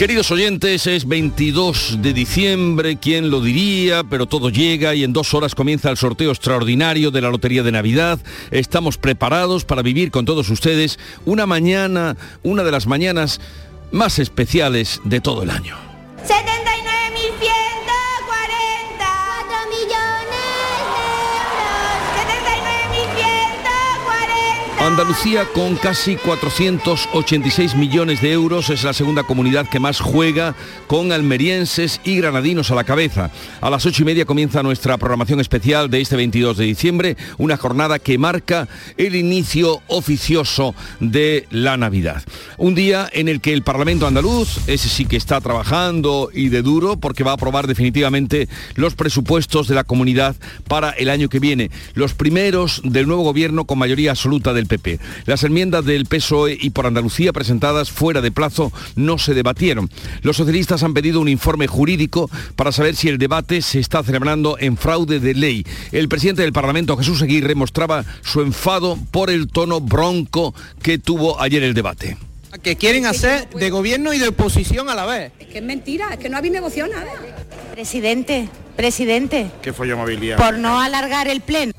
Queridos oyentes, es 22 de diciembre, quién lo diría, pero todo llega y en dos horas comienza el sorteo extraordinario de la Lotería de Navidad. Estamos preparados para vivir con todos ustedes una mañana, una de las mañanas más especiales de todo el año. Andalucía con casi 486 millones de euros es la segunda comunidad que más juega con almerienses y granadinos a la cabeza. A las ocho y media comienza nuestra programación especial de este 22 de diciembre, una jornada que marca el inicio oficioso de la Navidad. Un día en el que el Parlamento andaluz, ese sí que está trabajando y de duro porque va a aprobar definitivamente los presupuestos de la comunidad para el año que viene, los primeros del nuevo gobierno con mayoría absoluta del PP. Las enmiendas del PSOE y por Andalucía presentadas fuera de plazo no se debatieron. Los socialistas han pedido un informe jurídico para saber si el debate se está celebrando en fraude de ley. El presidente del Parlamento, Jesús Aguirre, mostraba su enfado por el tono bronco que tuvo ayer el debate que quieren hacer de gobierno y de oposición a la vez. Es que es mentira, es que no habéis negociado nada. Presidente, presidente. ¿Qué fue movilidad? Por no alargar el pleno.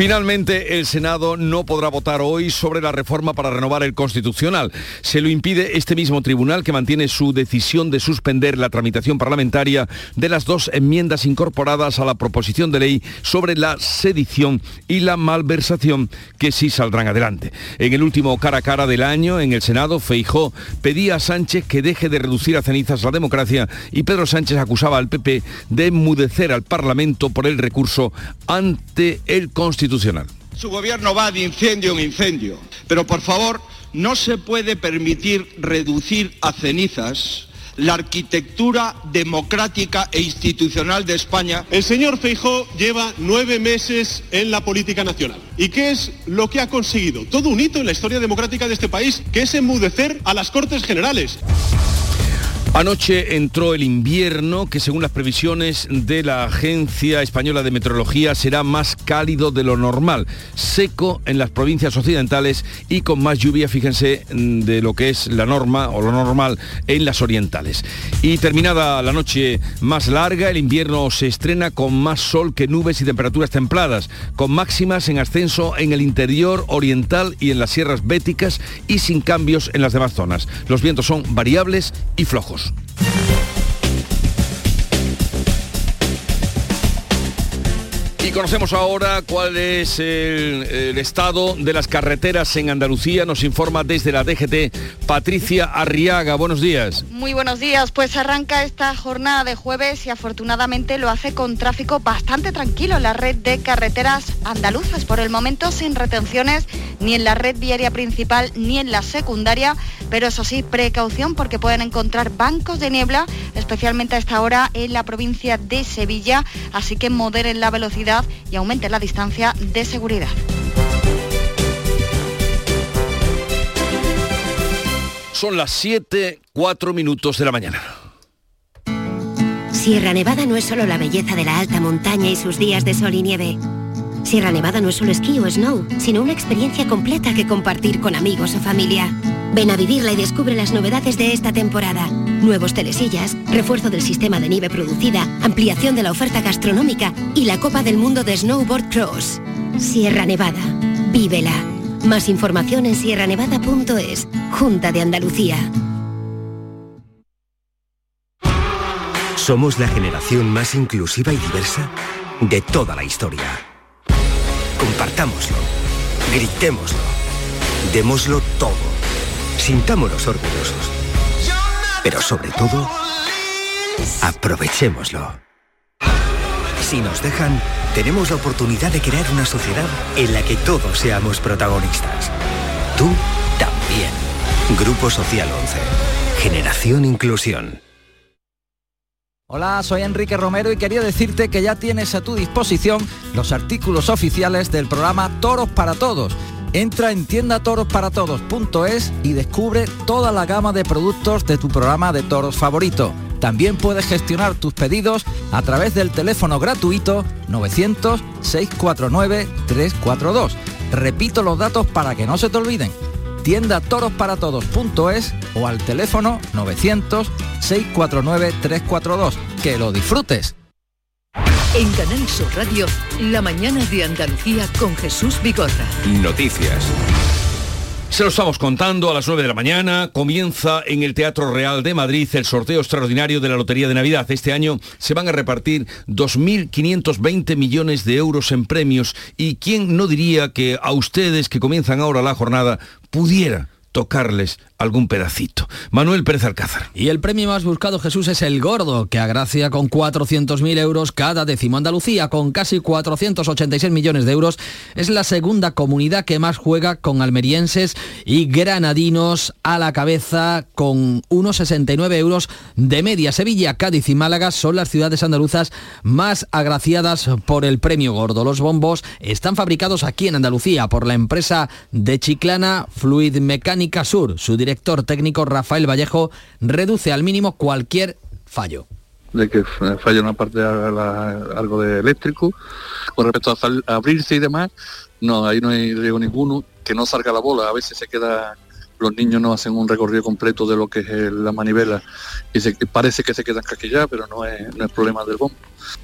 Finalmente, el Senado no podrá votar hoy sobre la reforma para renovar el Constitucional. Se lo impide este mismo tribunal que mantiene su decisión de suspender la tramitación parlamentaria de las dos enmiendas incorporadas a la proposición de ley sobre la sedición y la malversación que sí saldrán adelante. En el último cara a cara del año, en el Senado, Feijó pedía a Sánchez que deje de reducir a cenizas la democracia y Pedro Sánchez acusaba al PP de enmudecer al Parlamento por el recurso ante el Constitucional su gobierno va de incendio en incendio, pero por favor no se puede permitir reducir a cenizas la arquitectura democrática e institucional de España. El señor Feijó lleva nueve meses en la política nacional. ¿Y qué es lo que ha conseguido? Todo un hito en la historia democrática de este país, que es enmudecer a las Cortes Generales. Anoche entró el invierno que según las previsiones de la Agencia Española de Meteorología será más cálido de lo normal, seco en las provincias occidentales y con más lluvia, fíjense, mm, de lo que es la norma o lo normal en las orientales. Y terminada la noche más larga, el invierno se estrena con más sol que nubes y temperaturas templadas, con máximas en ascenso en el interior oriental y en las sierras béticas y sin cambios en las demás zonas. Los vientos son variables y flojos. Volvemos. Y conocemos ahora cuál es el, estado de las carreteras en Andalucía. Nos informa desde la DGT Patricia Arriaga. Buenos días. Muy buenos días. Pues arranca esta jornada de jueves y afortunadamente lo hace con tráfico bastante tranquilo la red de carreteras andaluzas. Por el momento sin retenciones ni en la red viaria principal ni en la secundaria. Pero eso sí, precaución porque pueden encontrar bancos de niebla, especialmente a esta hora en la provincia de Sevilla. Así que moderen la velocidad y aumente la distancia de seguridad. Son las 7, 4 minutos de la mañana. Sierra Nevada no es solo la belleza de la alta montaña y sus días de sol y nieve. Sierra Nevada no es solo esquí o snow, sino una experiencia completa que compartir con amigos o familia. Ven a vivirla y descubre las novedades de esta temporada. Nuevos telesillas, refuerzo del sistema de nieve producida, ampliación de la oferta gastronómica y la Copa del Mundo de Snowboard Cross. Sierra Nevada. Vívela. Más información en sierranevada.es. Junta de Andalucía. Somos la generación más inclusiva y diversa de toda la historia. Compartámoslo. Gritémoslo. Démoslo todo Sintámonos orgullosos. Pero sobre todo, aprovechémoslo. Si nos dejan, tenemos la oportunidad de crear una sociedad en la que todos seamos protagonistas. Tú también. Grupo Social 11. Generación Inclusión. Hola, soy Enrique Romero y quería decirte que ya tienes a tu disposición los artículos oficiales del programa Toros para Todos. Entra en tiendatorosparatodos.es y descubre toda la gama de productos de tu programa de toros favorito. También puedes gestionar tus pedidos a través del teléfono gratuito 900-649-342. Repito los datos para que no se te olviden tienda torosparatodos.es o al teléfono 900-649-342. ¡Que lo disfrutes! En Canal Sur Radio, la mañana de Andalucía con Jesús Bigorra. Noticias. Se lo estamos contando a las 9 de la mañana. Comienza en el Teatro Real de Madrid el sorteo extraordinario de la Lotería de Navidad. Este año se van a repartir 2.520 millones de euros en premios. ¿Y quién no diría que a ustedes que comienzan ahora la jornada pudiera tocarles algún pedacito. Manuel Pérez Alcázar. Y el premio más buscado, Jesús, es el gordo, que agracia con 400.000 euros cada décimo. Andalucía, con casi 486 millones de euros, es la segunda comunidad que más juega con almerienses y granadinos a la cabeza con unos 69 euros de media. Sevilla, Cádiz y Málaga son las ciudades andaluzas más agraciadas por el premio gordo. Los bombos están fabricados aquí en Andalucía por la empresa de Chiclana Fluid Mecánica Sur. Su director técnico Rafael Vallejo reduce al mínimo cualquier fallo de que falla una parte de algo de eléctrico. Con respecto a, abrirse y demás, no, ahí no hay riesgo ninguno, que no salga la bola, a veces se queda, los niños no hacen un recorrido completo de lo que es la manivela y parece que se quedan caquilladas, pero no es, problema del bombo.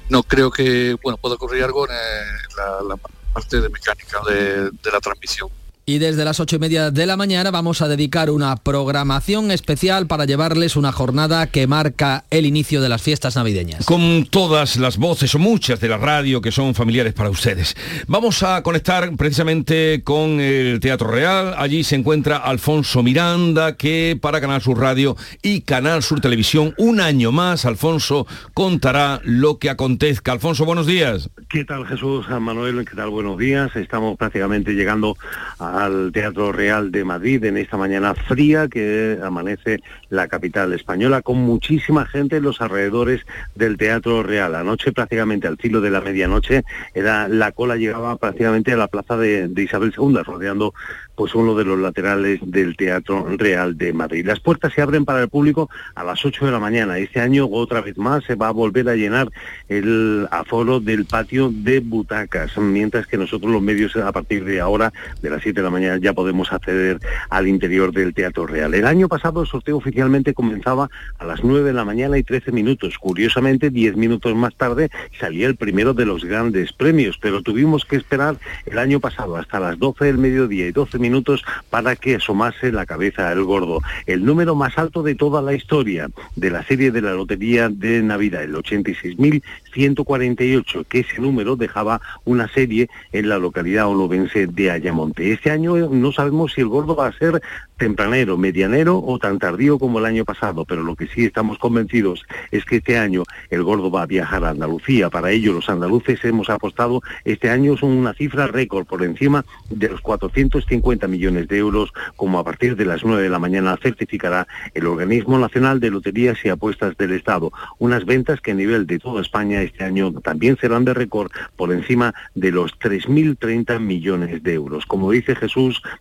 No creo que, bueno, pueda ocurrir algo en la, parte de mecánica de la transmisión. Y desde las ocho y media de la mañana vamos a dedicar una programación especial para llevarles una jornada que marca el inicio de las fiestas navideñas. Con todas las voces o muchas de la radio que son familiares para ustedes. Vamos a conectar precisamente con el Teatro Real. Allí se encuentra Alfonso Miranda, que para Canal Sur Radio y Canal Sur Televisión, un año más, Alfonso contará lo que acontezca. Alfonso, buenos días. ¿Qué tal Jesús, Manuel? ¿Qué tal? Buenos días. Estamos prácticamente llegando a al Teatro Real de Madrid en esta mañana fría que amanece la capital española con muchísima gente en los alrededores del Teatro Real. Anoche prácticamente al filo de la medianoche era la cola llegaba prácticamente a la plaza de, Isabel II, rodeando pues uno de los laterales del Teatro Real de Madrid. Las puertas se abren para el público a las 8 de la mañana. Este año, otra vez más, se va a volver a llenar el aforo del patio de butacas, mientras que nosotros los medios a partir de ahora, de las 7 de la mañana, ya podemos acceder al interior del Teatro Real. El año pasado el sorteo oficialmente comenzaba a las 9 de la mañana y 13 minutos. Curiosamente, 10 minutos más tarde salía el primero de los grandes premios, pero tuvimos que esperar el año pasado hasta las 12 del mediodía y 12 minutos para que asomase la cabeza el gordo. El número más alto de toda la historia de la serie de la Lotería de Navidad, el 86.148, que ese número dejaba una serie en la localidad olovense de Ayamonte. Este año no sabemos si el gordo va a ser tempranero, medianero o tan tardío como el año pasado, pero lo que sí estamos convencidos es que este año el gordo va a viajar a Andalucía. Para ello los andaluces hemos apostado este año es una cifra récord por encima de los 450 millones de euros, como a partir de las 9 de la mañana certificará el Organismo Nacional de Loterías y Apuestas del Estado. Unas ventas que a nivel de toda España este año también serán de récord por encima de los 3.030 millones de euros. Como dice Jesús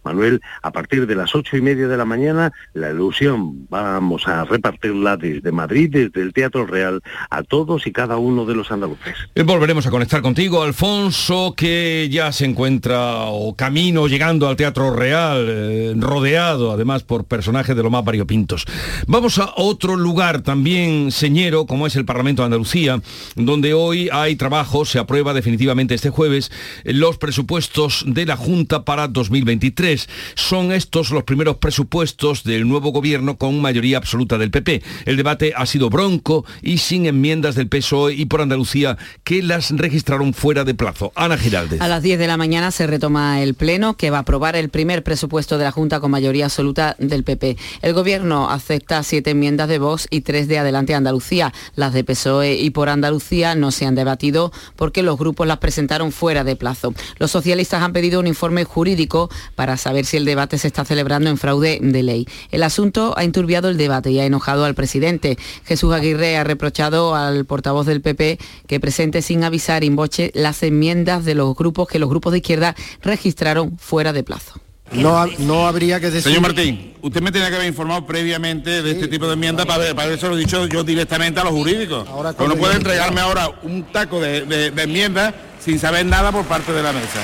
Manuel, a partir de las 8 y media de la mañana, la ilusión vamos a repartirla desde Madrid, desde el Teatro Real, a todos y cada uno de los andaluces. Eh, volveremos a conectar contigo, Alfonso, que ya se encuentra o camino llegando al Teatro Real, eh, rodeado además por personajes de lo más variopintos. Vamos a otro lugar también señero, como es el Parlamento de Andalucía, donde hoy hay trabajo, se aprueba definitivamente este jueves los presupuestos de la Junta para 2023. Son estos los primeros presupuestos del nuevo gobierno con mayoría absoluta del PP. El debate ha sido bronco y sin enmiendas del PSOE y por Andalucía que las registraron fuera de plazo. Ana Giraldez. A las 10 de la mañana se retoma el Pleno que va a aprobar el primer presupuesto de la Junta con mayoría absoluta del PP. El gobierno acepta siete enmiendas de Vox y tres de Adelante Andalucía. Las de PSOE y por Andalucía no se han debatido porque los grupos las presentaron fuera de plazo. Los socialistas han pedido un informe jurídico para saber si el debate se está celebrando en fraude de ley. El asunto ha enturbiado el debate y ha enojado al presidente. Jesús Aguirre ha reprochado al portavoz del PP que presente sin avisar in boche las enmiendas de los grupos que los grupos de izquierda registraron fuera de plazo. No, no habría que decir... Señor Martín, usted me tenía que haber informado previamente de este tipo de enmiendas para, para eso lo he dicho yo directamente a los jurídicos. Ahora no puede entregarme ahora un taco de, de, de enmiendas sin saber nada por parte de la mesa.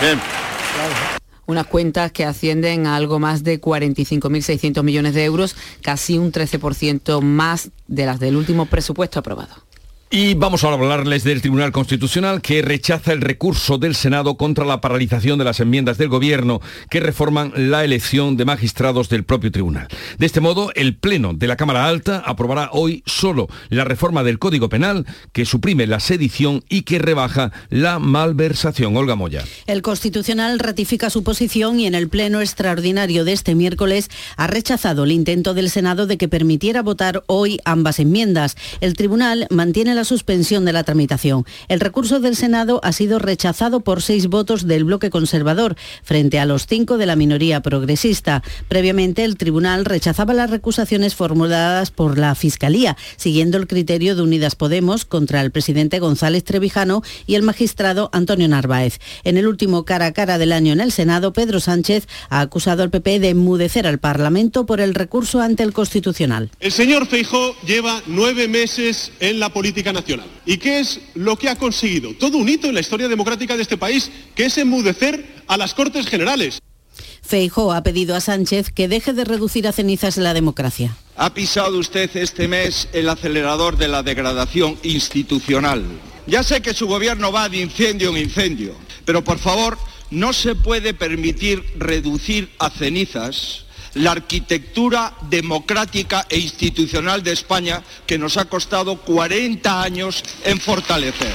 Bien. Unas cuentas que ascienden a algo más de 45.600 millones de euros, casi un 13% más de las del último presupuesto aprobado. Y vamos a hablarles del Tribunal Constitucional que rechaza el recurso del Senado contra la paralización de las enmiendas del Gobierno que reforman la elección de magistrados del propio tribunal. De este modo, el Pleno de la Cámara Alta aprobará hoy solo la reforma del Código Penal que suprime la sedición y que rebaja la malversación. Olga Moya. El Constitucional ratifica su posición y en el Pleno extraordinario de este miércoles ha rechazado el intento del Senado de que permitiera votar hoy ambas enmiendas. El Tribunal mantiene la suspensión de la tramitación. El recurso del Senado ha sido rechazado por seis votos del bloque conservador, frente a los cinco de la minoría progresista. Previamente, el tribunal rechazaba las recusaciones formuladas por la Fiscalía, siguiendo el criterio de Unidas Podemos contra el presidente González Trevijano y el magistrado Antonio Narváez. En el último cara a cara del año en el Senado, Pedro Sánchez ha acusado al PP de enmudecer al Parlamento por el recurso ante el Constitucional. El señor Feijó lleva nueve meses en la política nacional. ¿Y qué es lo que ha conseguido? Todo un hito en la historia democrática de este país, que es enmudecer a las Cortes Generales. Feijó ha pedido a Sánchez que deje de reducir a cenizas la democracia. Ha pisado usted este mes el acelerador de la degradación institucional. Ya sé que su gobierno va de incendio en incendio, pero por favor no se puede permitir reducir a cenizas la arquitectura democrática e institucional de España que nos ha costado 40 años en fortalecer.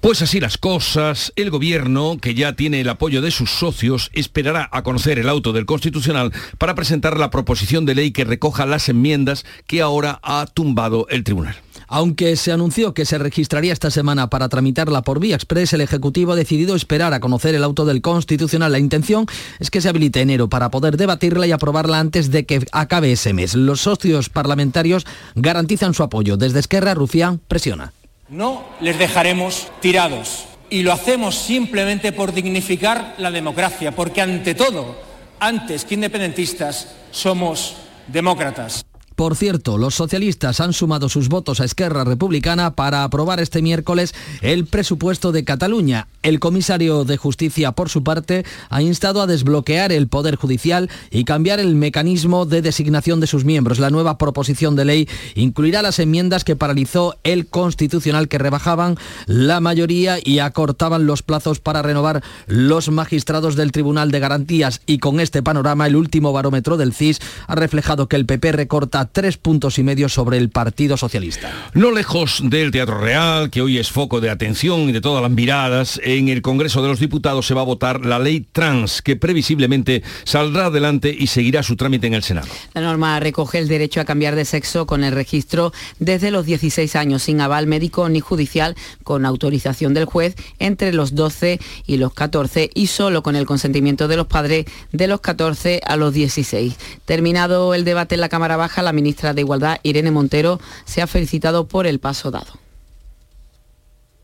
Pues así las cosas, el gobierno, que ya tiene el apoyo de sus socios, esperará a conocer el auto del Constitucional para presentar la proposición de ley que recoja las enmiendas que ahora ha tumbado el tribunal. Aunque se anunció que se registraría esta semana para tramitarla por vía express, el Ejecutivo ha decidido esperar a conocer el auto del Constitucional. La intención es que se habilite enero para poder debatirla y aprobarla antes de que acabe ese mes. Los socios parlamentarios garantizan su apoyo. Desde Esquerra, Rufián presiona. No les dejaremos tirados. Y lo hacemos simplemente por dignificar la democracia, porque ante todo, antes que independentistas, somos demócratas. Por cierto, los socialistas han sumado sus votos a Esquerra Republicana para aprobar este miércoles el presupuesto de Cataluña. El comisario de Justicia, por su parte, ha instado a desbloquear el Poder Judicial y cambiar el mecanismo de designación de sus miembros. La nueva proposición de ley incluirá las enmiendas que paralizó el Constitucional que rebajaban la mayoría y acortaban los plazos para renovar los magistrados del Tribunal de Garantías. Y con este panorama, el último barómetro del CIS ha reflejado que el PP recorta tres puntos y medio sobre el Partido Socialista. No lejos del Teatro Real, que hoy es foco de atención y de todas las miradas, en el Congreso de los Diputados se va a votar la ley trans, que previsiblemente saldrá adelante y seguirá su trámite en el Senado. La norma recoge el derecho a cambiar de sexo con el registro desde los 16 años, sin aval médico ni judicial, con autorización del juez entre los 12 y los 14 y solo con el consentimiento de los padres de los 14 a los 16. Terminado el debate en la Cámara Baja, la ministra de Igualdad, Irene Montero, se ha felicitado por el paso dado.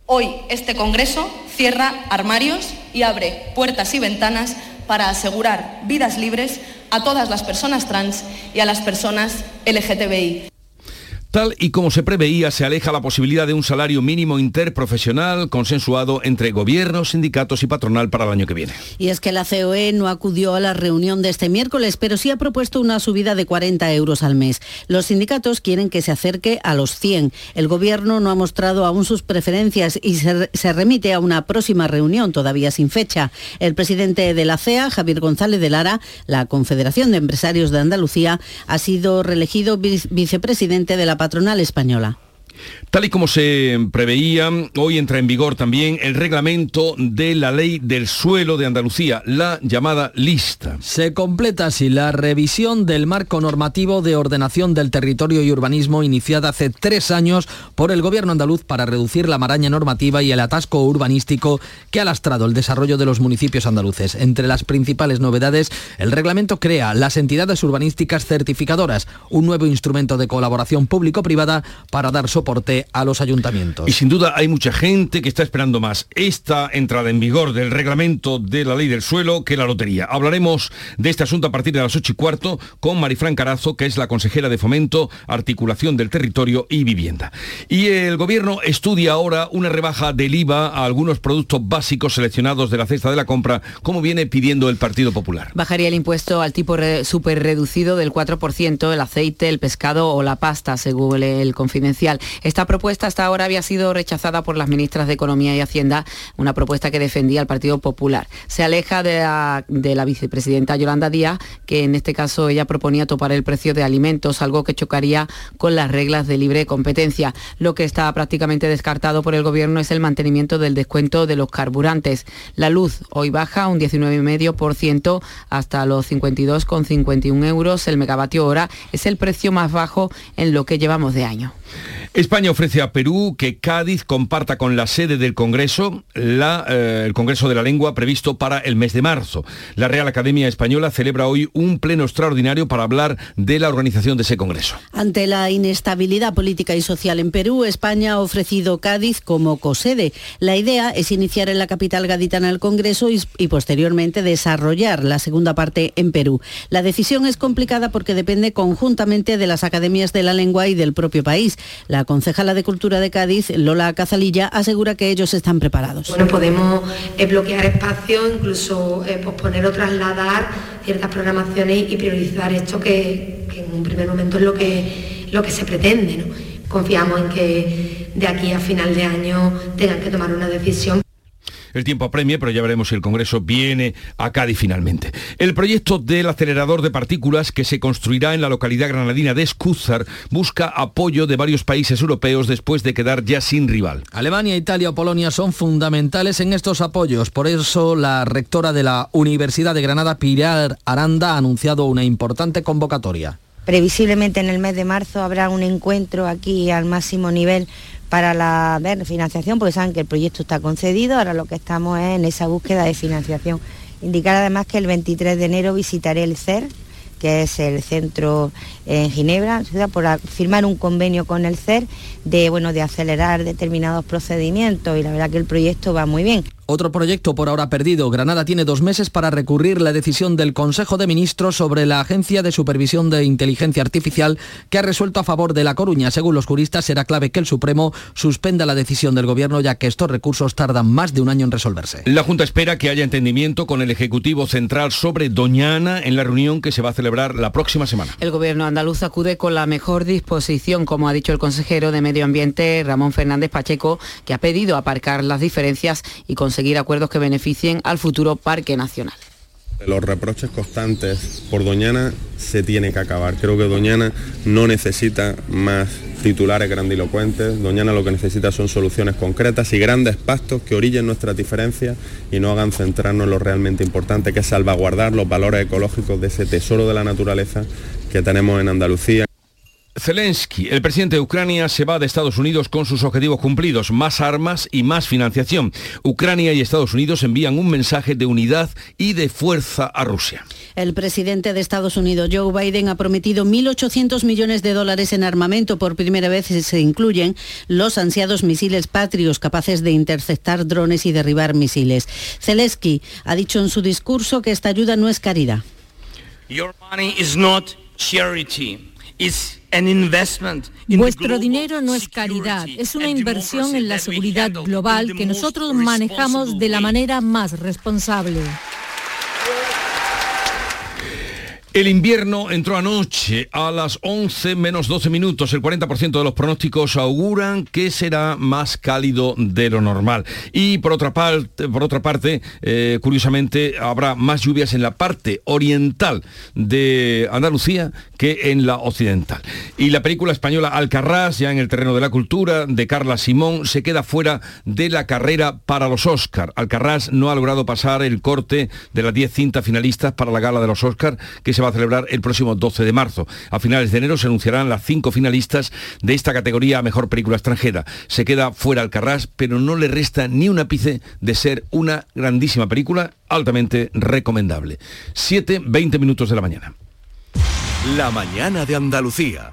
Hoy este Congreso cierra armarios y abre puertas y ventanas para asegurar vidas libres a todas las personas trans y a las personas LGTBI. Y como se preveía, se aleja la posibilidad de un salario mínimo interprofesional consensuado entre gobiernos, sindicatos y patronal para el año que viene. Y es que la COE no acudió a la reunión de este miércoles, pero sí ha propuesto una subida de 40 euros al mes. Los sindicatos quieren que se acerque a los 100. El gobierno no ha mostrado aún sus preferencias y se, se remite a una próxima reunión, todavía sin fecha. El presidente de la CEA, Javier González de Lara, la Confederación de Empresarios de Andalucía, ha sido reelegido vicepresidente de la patronal española. Tal y como se preveía, hoy entra en vigor también el reglamento de la ley del suelo de Andalucía, la llamada lista. Se completa así la revisión del marco normativo de ordenación del territorio y urbanismo iniciada hace tres años por el gobierno andaluz para reducir la maraña normativa y el atasco urbanístico que ha lastrado el desarrollo de los municipios andaluces. Entre las principales novedades, el reglamento crea las entidades urbanísticas certificadoras, un nuevo instrumento de colaboración público-privada para dar soporte a los ayuntamientos. Y sin duda hay mucha gente que está esperando más esta entrada en vigor del reglamento de la ley del suelo que la lotería. Hablaremos de este asunto a partir de las 8 y cuarto con Marifran Carazo, que es la consejera de Fomento, Articulación del Territorio y Vivienda. Y el gobierno estudia ahora una rebaja del IVA a algunos productos básicos seleccionados de la cesta de la compra, como viene pidiendo el Partido Popular. Bajaría el impuesto al tipo súper reducido del 4%, el aceite, el pescado o la pasta, según el confidencial. Esta propuesta hasta ahora había sido rechazada por las ministras de Economía y Hacienda, una propuesta que defendía el Partido Popular. Se aleja de la, vicepresidenta Yolanda Díaz, que en este caso ella proponía topar el precio de alimentos, algo que chocaría con las reglas de libre competencia. Lo que está prácticamente descartado por el Gobierno es el mantenimiento del descuento de los carburantes. La luz hoy baja un 19,5% hasta los 52,51 euros el megavatio hora. Es el precio más bajo en lo que llevamos de año. España ofrece a Perú que Cádiz comparta con la sede del Congreso eh, el Congreso de la Lengua previsto para el mes de marzo. La Real Academia Española celebra hoy un pleno extraordinario para hablar de la organización de ese Congreso. Ante la inestabilidad política y social en Perú, España ha ofrecido Cádiz como cosede. La idea es iniciar en la capital gaditana el Congreso y posteriormente desarrollar la segunda parte en Perú. La decisión es complicada porque depende conjuntamente de las academias de la lengua y del propio país. La concejala de Cultura de Cádiz, Lola Cazalilla, asegura que ellos están preparados. Bueno, podemos eh, bloquear espacios, incluso eh, posponer o trasladar ciertas programaciones y priorizar esto que, en un primer momento es lo que, lo que se pretende. Confiamos en que de aquí a final de año tengan que tomar una decisión el tiempo apremia, pero ya veremos si el Congreso viene a Cádiz finalmente. El proyecto del acelerador de partículas que se construirá en la localidad granadina de Escúzar busca apoyo de varios países europeos después de quedar ya sin rival. Alemania, Italia o Polonia son fundamentales en estos apoyos. Por eso la rectora de la Universidad de Granada, Pilar Aranda, ha anunciado una importante convocatoria. Previsiblemente en el mes de marzo habrá un encuentro aquí al máximo nivel para la financiación, porque saben que el proyecto está concedido, ahora lo que estamos es en esa búsqueda de financiación. Indicar además que el 23 de enero visitaré el CER, que es el centro en Ginebra, por firmar un convenio con el CER de, bueno, de acelerar determinados procedimientos y la verdad que el proyecto va muy bien. Otro proyecto por ahora perdido. Granada tiene dos meses para recurrir la decisión del Consejo de Ministros sobre la Agencia de Supervisión de Inteligencia Artificial que ha resuelto a favor de La Coruña. Según los juristas, será clave que el Supremo suspenda la decisión del Gobierno ya que estos recursos tardan más de un año en resolverse. La Junta espera que haya entendimiento con el Ejecutivo Central sobre Doñana en la reunión que se va a celebrar la próxima semana. El Gobierno andaluz acude con la mejor disposición, como ha dicho el consejero de Medio Ambiente, Ramón Fernández Pacheco, que ha pedido aparcar las diferencias y conseguir acuerdos que beneficien al futuro Parque Nacional. Los reproches constantes por Doñana se tiene que acabar. Creo que Doñana no necesita más titulares grandilocuentes. Doñana lo que necesita son soluciones concretas y grandes pactos que orillen nuestras diferencias y no hagan centrarnos en lo realmente importante, que es salvaguardar los valores ecológicos de ese tesoro de la naturaleza que tenemos en Andalucía. Zelensky, el presidente de Ucrania, se va de Estados Unidos con sus objetivos cumplidos, más armas y más financiación. Ucrania y Estados Unidos envían un mensaje de unidad y de fuerza a Rusia. El presidente de Estados Unidos, Joe Biden, ha prometido 1.800 millones de dólares en armamento. Por primera vez se incluyen los ansiados misiles patrios capaces de interceptar drones y derribar misiles. Zelensky ha dicho en su discurso que esta ayuda no es caridad. Your money is not charity. Vuestro dinero no es caridad, es una inversión en la seguridad global que nosotros manejamos de la manera más responsable. El invierno entró anoche a las 11 menos 12 minutos. El 40% de los pronósticos auguran que será más cálido de lo normal. Y por otra parte, por otra parte eh, curiosamente, habrá más lluvias en la parte oriental de Andalucía que en la occidental. Y la película española Alcarrás, ya en el terreno de la cultura, de Carla Simón, se queda fuera de la carrera para los Oscar. Alcarrás no ha logrado pasar el corte de las 10 cintas finalistas para la gala de los Oscar, que se va a celebrar el próximo 12 de marzo. A finales de enero se anunciarán las cinco finalistas de esta categoría Mejor Película Extranjera. Se queda fuera Alcarrás, pero no le resta ni un ápice de ser una grandísima película altamente recomendable. 7, 20 minutos de la mañana. La mañana de Andalucía.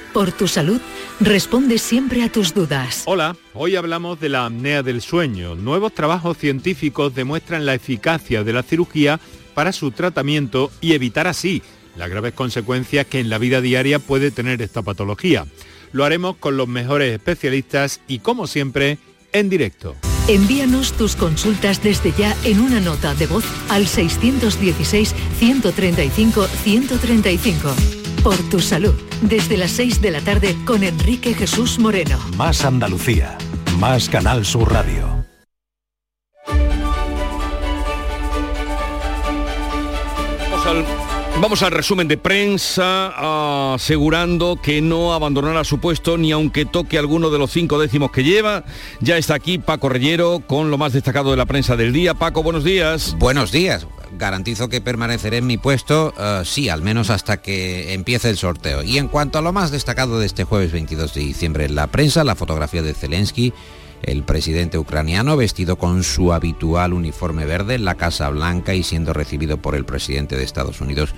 por tu salud, responde siempre a tus dudas. Hola, hoy hablamos de la apnea del sueño. Nuevos trabajos científicos demuestran la eficacia de la cirugía para su tratamiento y evitar así las graves consecuencias que en la vida diaria puede tener esta patología. Lo haremos con los mejores especialistas y como siempre, en directo. Envíanos tus consultas desde ya en una nota de voz al 617-135-135 por tu salud. Desde las 6 de la tarde con Enrique Jesús Moreno. Más Andalucía, más Canal Sur Radio. Vamos al, vamos al resumen de prensa asegurando que no abandonará su puesto ni aunque toque alguno de los cinco décimos que lleva. Ya está aquí Paco Reyero con lo más destacado de la prensa del día. Paco, buenos días. Buenos días garantizo que permaneceré en mi puesto, eh, sí, al menos hasta que empiece el sorteo. Y en cuanto a lo más destacado de este jueves 22 de diciembre en la prensa, la fotografía de Zelensky, el presidente ucraniano vestido con su habitual uniforme verde en la Casa Blanca y siendo recibido por el presidente de Estados Unidos,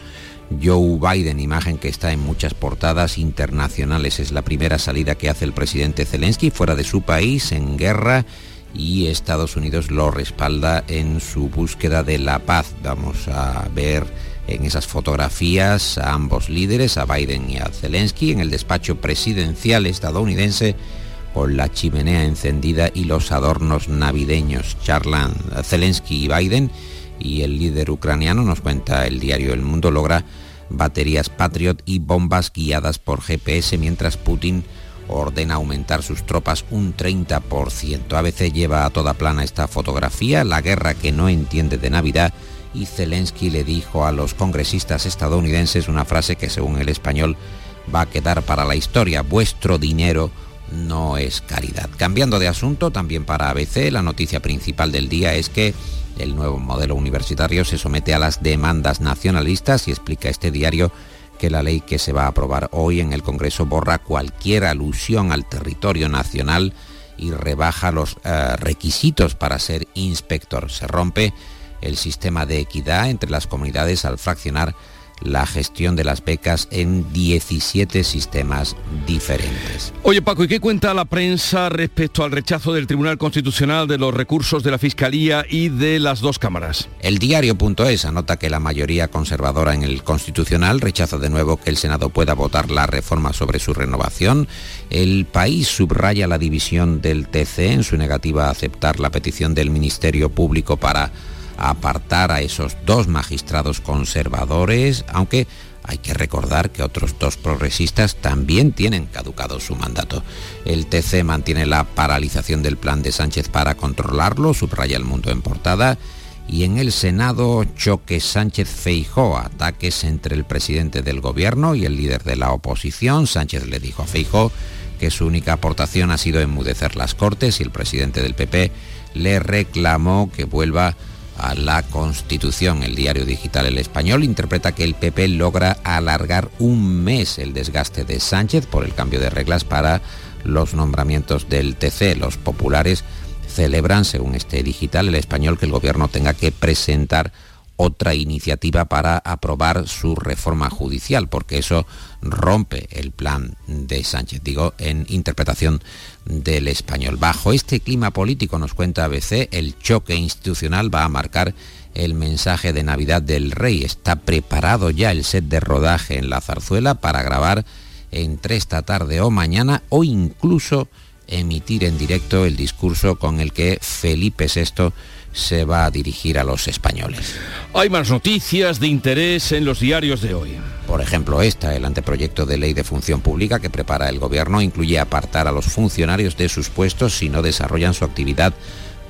Joe Biden, imagen que está en muchas portadas internacionales. Es la primera salida que hace el presidente Zelensky fuera de su país en guerra y Estados Unidos lo respalda en su búsqueda de la paz. Vamos a ver en esas fotografías a ambos líderes, a Biden y a Zelensky, en el despacho presidencial estadounidense con la chimenea encendida y los adornos navideños. Charlan Zelensky y Biden y el líder ucraniano, nos cuenta el diario El Mundo, logra baterías Patriot y bombas guiadas por GPS mientras Putin ordena aumentar sus tropas un 30%. A veces lleva a toda plana esta fotografía, la guerra que no entiende de Navidad, y Zelensky le dijo a los congresistas estadounidenses una frase que según el español va a quedar para la historia, vuestro dinero no es caridad. Cambiando de asunto, también para ABC, la noticia principal del día es que el nuevo modelo universitario se somete a las demandas nacionalistas y explica este diario que la ley que se va a aprobar hoy en el Congreso borra cualquier alusión al territorio nacional y rebaja los eh, requisitos para ser inspector. Se rompe el sistema de equidad entre las comunidades al fraccionar la gestión de las becas en 17 sistemas diferentes. Oye Paco, ¿y qué cuenta la prensa respecto al rechazo del Tribunal Constitucional de los recursos de la Fiscalía y de las dos cámaras? El diario.es anota que la mayoría conservadora en el Constitucional rechaza de nuevo que el Senado pueda votar la reforma sobre su renovación. El país subraya la división del TC en su negativa a aceptar la petición del Ministerio Público para apartar a esos dos magistrados conservadores, aunque hay que recordar que otros dos progresistas también tienen caducado su mandato. El TC mantiene la paralización del plan de Sánchez para controlarlo, subraya el mundo en portada, y en el Senado choque Sánchez Feijó, ataques entre el presidente del gobierno y el líder de la oposición. Sánchez le dijo a Feijó que su única aportación ha sido enmudecer las Cortes y el presidente del PP le reclamó que vuelva a la Constitución. El diario digital El Español interpreta que el PP logra alargar un mes el desgaste de Sánchez por el cambio de reglas para los nombramientos del TC. Los populares celebran, según este digital El Español, que el gobierno tenga que presentar otra iniciativa para aprobar su reforma judicial, porque eso rompe el plan de Sánchez, digo, en interpretación del español. Bajo este clima político, nos cuenta ABC, el choque institucional va a marcar el mensaje de Navidad del Rey. Está preparado ya el set de rodaje en la zarzuela para grabar entre esta tarde o mañana o incluso emitir en directo el discurso con el que Felipe VI se va a dirigir a los españoles. Hay más noticias de interés en los diarios de hoy. Por ejemplo, esta, el anteproyecto de ley de función pública que prepara el gobierno, incluye apartar a los funcionarios de sus puestos si no desarrollan su actividad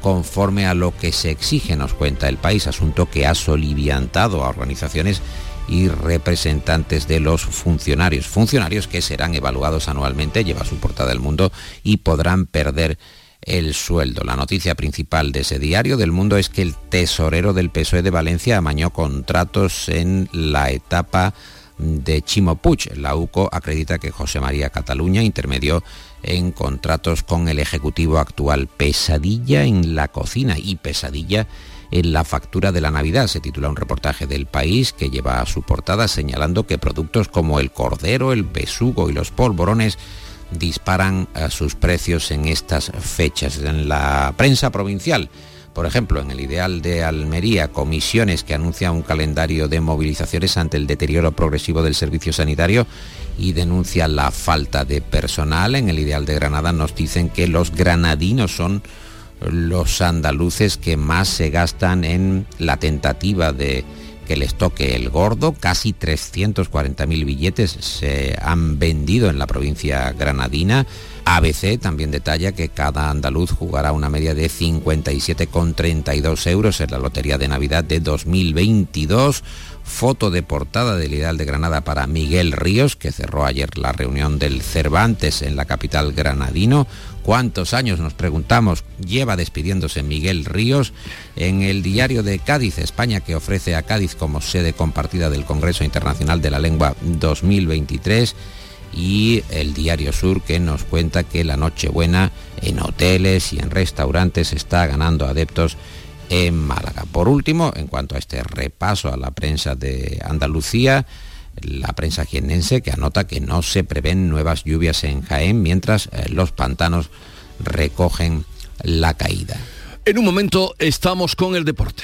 conforme a lo que se exige, nos cuenta el país, asunto que ha soliviantado a organizaciones y representantes de los funcionarios, funcionarios que serán evaluados anualmente, lleva su portada del mundo, y podrán perder el sueldo. La noticia principal de ese diario del mundo es que el tesorero del PSOE de Valencia amañó contratos en la etapa de Chimo Puig. La UCO acredita que José María Cataluña intermedió en contratos con el Ejecutivo actual. Pesadilla en la cocina y pesadilla en la factura de la Navidad. Se titula un reportaje del país que lleva a su portada señalando que productos como el cordero, el besugo y los polvorones disparan a sus precios en estas fechas. En la prensa provincial, por ejemplo, en el Ideal de Almería, comisiones que anuncian un calendario de movilizaciones ante el deterioro progresivo del servicio sanitario y denuncia la falta de personal. En el Ideal de Granada nos dicen que los granadinos son los andaluces que más se gastan en la tentativa de que les toque el gordo. Casi 340.000 billetes se han vendido en la provincia granadina. ABC también detalla que cada andaluz jugará una media de 57,32 euros en la Lotería de Navidad de 2022 foto de portada del Ideal de Granada para Miguel Ríos, que cerró ayer la reunión del Cervantes en la capital granadino. ¿Cuántos años, nos preguntamos, lleva despidiéndose Miguel Ríos? En el diario de Cádiz, España, que ofrece a Cádiz como sede compartida del Congreso Internacional de la Lengua 2023 y el Diario Sur que nos cuenta que la Nochebuena en hoteles y en restaurantes está ganando adeptos en Málaga. Por último, en cuanto a este repaso a la prensa de Andalucía, la prensa jienense que anota que no se prevén nuevas lluvias en Jaén mientras eh, los pantanos recogen la caída. En un momento estamos con el deporte.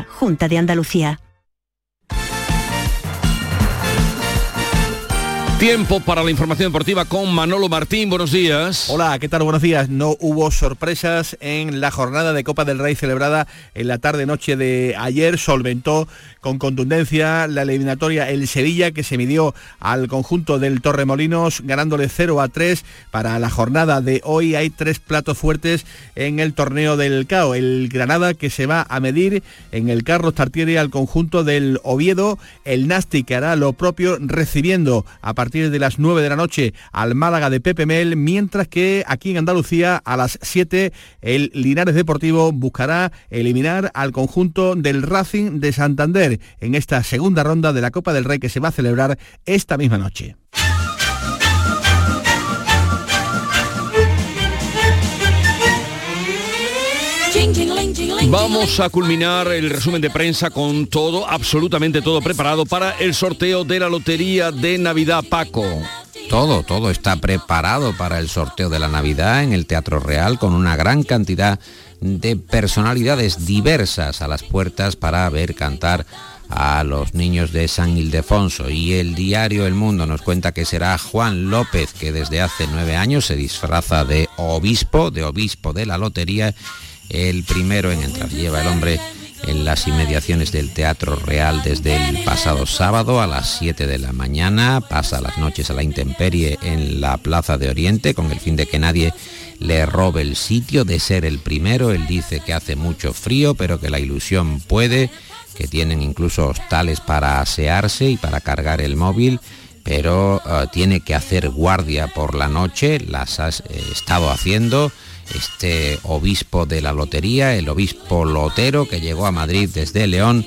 Junta de Andalucía. Tiempo para la información deportiva con Manolo Martín. Buenos días. Hola, ¿qué tal? Buenos días. No hubo sorpresas en la jornada de Copa del Rey celebrada en la tarde-noche de ayer. Solventó con contundencia la eliminatoria el Sevilla que se midió al conjunto del Torremolinos ganándole 0 a 3 para la jornada de hoy. Hay tres platos fuertes en el torneo del CAO. El Granada que se va a medir en el Carlos Tartiere al conjunto del Oviedo. El Nasti que hará lo propio recibiendo a partir de las 9 de la noche al Málaga de Pepe Mel, mientras que aquí en Andalucía a las 7 el Linares Deportivo buscará eliminar al conjunto del Racing de Santander en esta segunda ronda de la Copa del Rey que se va a celebrar esta misma noche. Vamos a culminar el resumen de prensa con todo, absolutamente todo preparado para el sorteo de la Lotería de Navidad Paco. Todo, todo está preparado para el sorteo de la Navidad en el Teatro Real con una gran cantidad de personalidades diversas a las puertas para ver cantar a los niños de San Ildefonso y el diario El Mundo nos cuenta que será Juan López que desde hace nueve años se disfraza de obispo, de obispo de la lotería el primero en entrar. Lleva el hombre en las inmediaciones del Teatro Real desde el pasado sábado a las 7 de la mañana. Pasa las noches a la intemperie en la Plaza de Oriente con el fin de que nadie le robe el sitio, de ser el primero. Él dice que hace mucho frío, pero que la ilusión puede que tienen incluso hostales para asearse y para cargar el móvil, pero eh, tiene que hacer guardia por la noche, las ha eh, estado haciendo este obispo de la lotería, el obispo Lotero, que llegó a Madrid desde León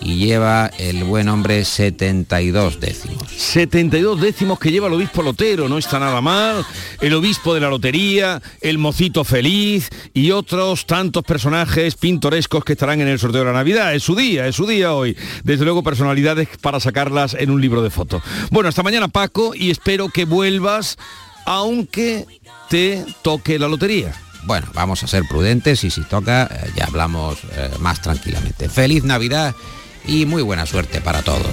y lleva el buen hombre 72 décimos. 72 décimos que lleva el obispo Lotero, no está nada mal. El obispo de la lotería, el mocito feliz y otros tantos personajes pintorescos que estarán en el sorteo de la Navidad. Es su día, es su día hoy. Desde luego personalidades para sacarlas en un libro de fotos. Bueno, hasta mañana Paco y espero que vuelvas aunque te toque la lotería. Bueno, vamos a ser prudentes y si toca eh, ya hablamos eh, más tranquilamente. Feliz Navidad y muy buena suerte para todos.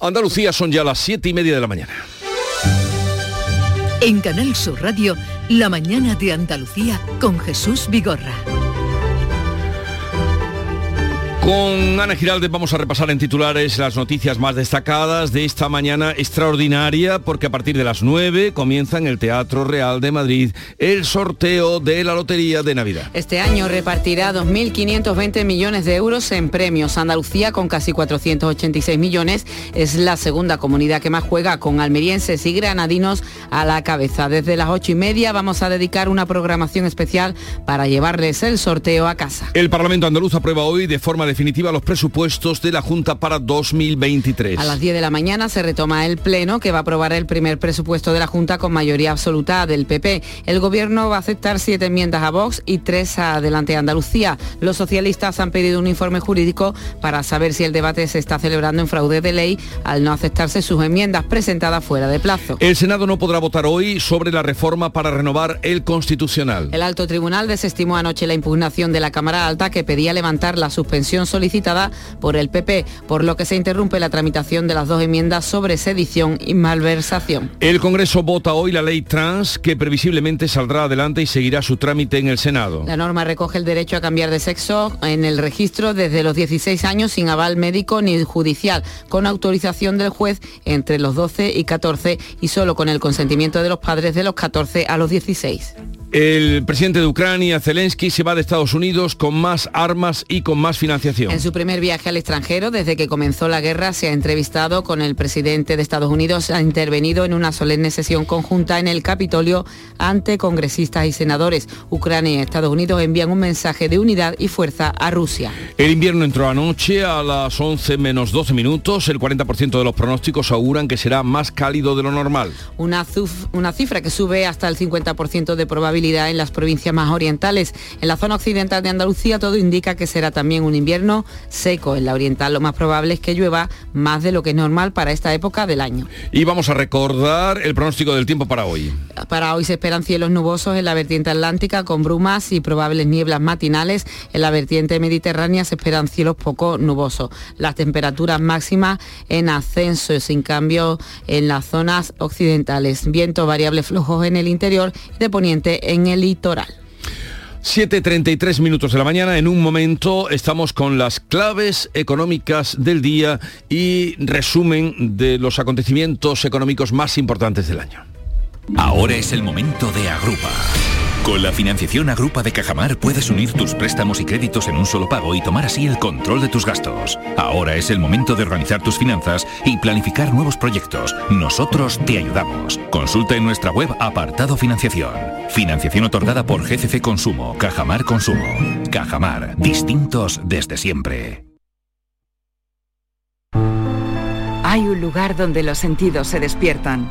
Andalucía son ya las siete y media de la mañana. En Canal Sur Radio, La mañana de Andalucía con Jesús Vigorra. Con Ana Giraldez vamos a repasar en titulares las noticias más destacadas de esta mañana extraordinaria porque a partir de las 9 comienza en el Teatro Real de Madrid el sorteo de la Lotería de Navidad. Este año repartirá 2.520 millones de euros en premios. Andalucía con casi 486 millones es la segunda comunidad que más juega con almerienses y granadinos a la cabeza. Desde las 8 y media vamos a dedicar una programación especial para llevarles el sorteo a casa. El Parlamento andaluz aprueba hoy de forma definitiva los presupuestos de la Junta para 2023. A las 10 de la mañana se retoma el Pleno que va a aprobar el primer presupuesto de la Junta con mayoría absoluta del PP. El Gobierno va a aceptar siete enmiendas a Vox y tres a Adelante Andalucía. Los socialistas han pedido un informe jurídico para saber si el debate se está celebrando en fraude de ley al no aceptarse sus enmiendas presentadas fuera de plazo. El Senado no podrá votar hoy sobre la reforma para renovar el Constitucional. El alto tribunal desestimó anoche la impugnación de la Cámara Alta que pedía levantar la suspensión solicitada por el PP, por lo que se interrumpe la tramitación de las dos enmiendas sobre sedición y malversación. El Congreso vota hoy la ley trans que previsiblemente saldrá adelante y seguirá su trámite en el Senado. La norma recoge el derecho a cambiar de sexo en el registro desde los 16 años sin aval médico ni judicial, con autorización del juez entre los 12 y 14 y solo con el consentimiento de los padres de los 14 a los 16. El presidente de Ucrania, Zelensky, se va de Estados Unidos con más armas y con más financiación. En su primer viaje al extranjero, desde que comenzó la guerra, se ha entrevistado con el presidente de Estados Unidos, ha intervenido en una solemne sesión conjunta en el Capitolio ante congresistas y senadores. Ucrania y Estados Unidos envían un mensaje de unidad y fuerza a Rusia. El invierno entró anoche a las 11 menos 12 minutos. El 40% de los pronósticos auguran que será más cálido de lo normal. Una, una cifra que sube hasta el 50% de probabilidad en las provincias más orientales. En la zona occidental de Andalucía todo indica que será también un invierno seco. En la oriental lo más probable es que llueva más de lo que es normal para esta época del año. Y vamos a recordar el pronóstico del tiempo para hoy. Para hoy se esperan cielos nubosos en la vertiente atlántica con brumas y probables nieblas matinales. En la vertiente mediterránea se esperan cielos poco nubosos. Las temperaturas máximas en ascenso, sin cambio en las zonas occidentales. Vientos variables flojos en el interior y de poniente en el litoral. 7.33 minutos de la mañana, en un momento estamos con las claves económicas del día y resumen de los acontecimientos económicos más importantes del año. Ahora es el momento de Agrupa. Con la financiación Agrupa de Cajamar puedes unir tus préstamos y créditos en un solo pago y tomar así el control de tus gastos. Ahora es el momento de organizar tus finanzas y planificar nuevos proyectos. Nosotros te ayudamos. Consulta en nuestra web apartado financiación. Financiación otorgada por GCC Consumo, Cajamar Consumo. Cajamar, distintos desde siempre. Hay un lugar donde los sentidos se despiertan.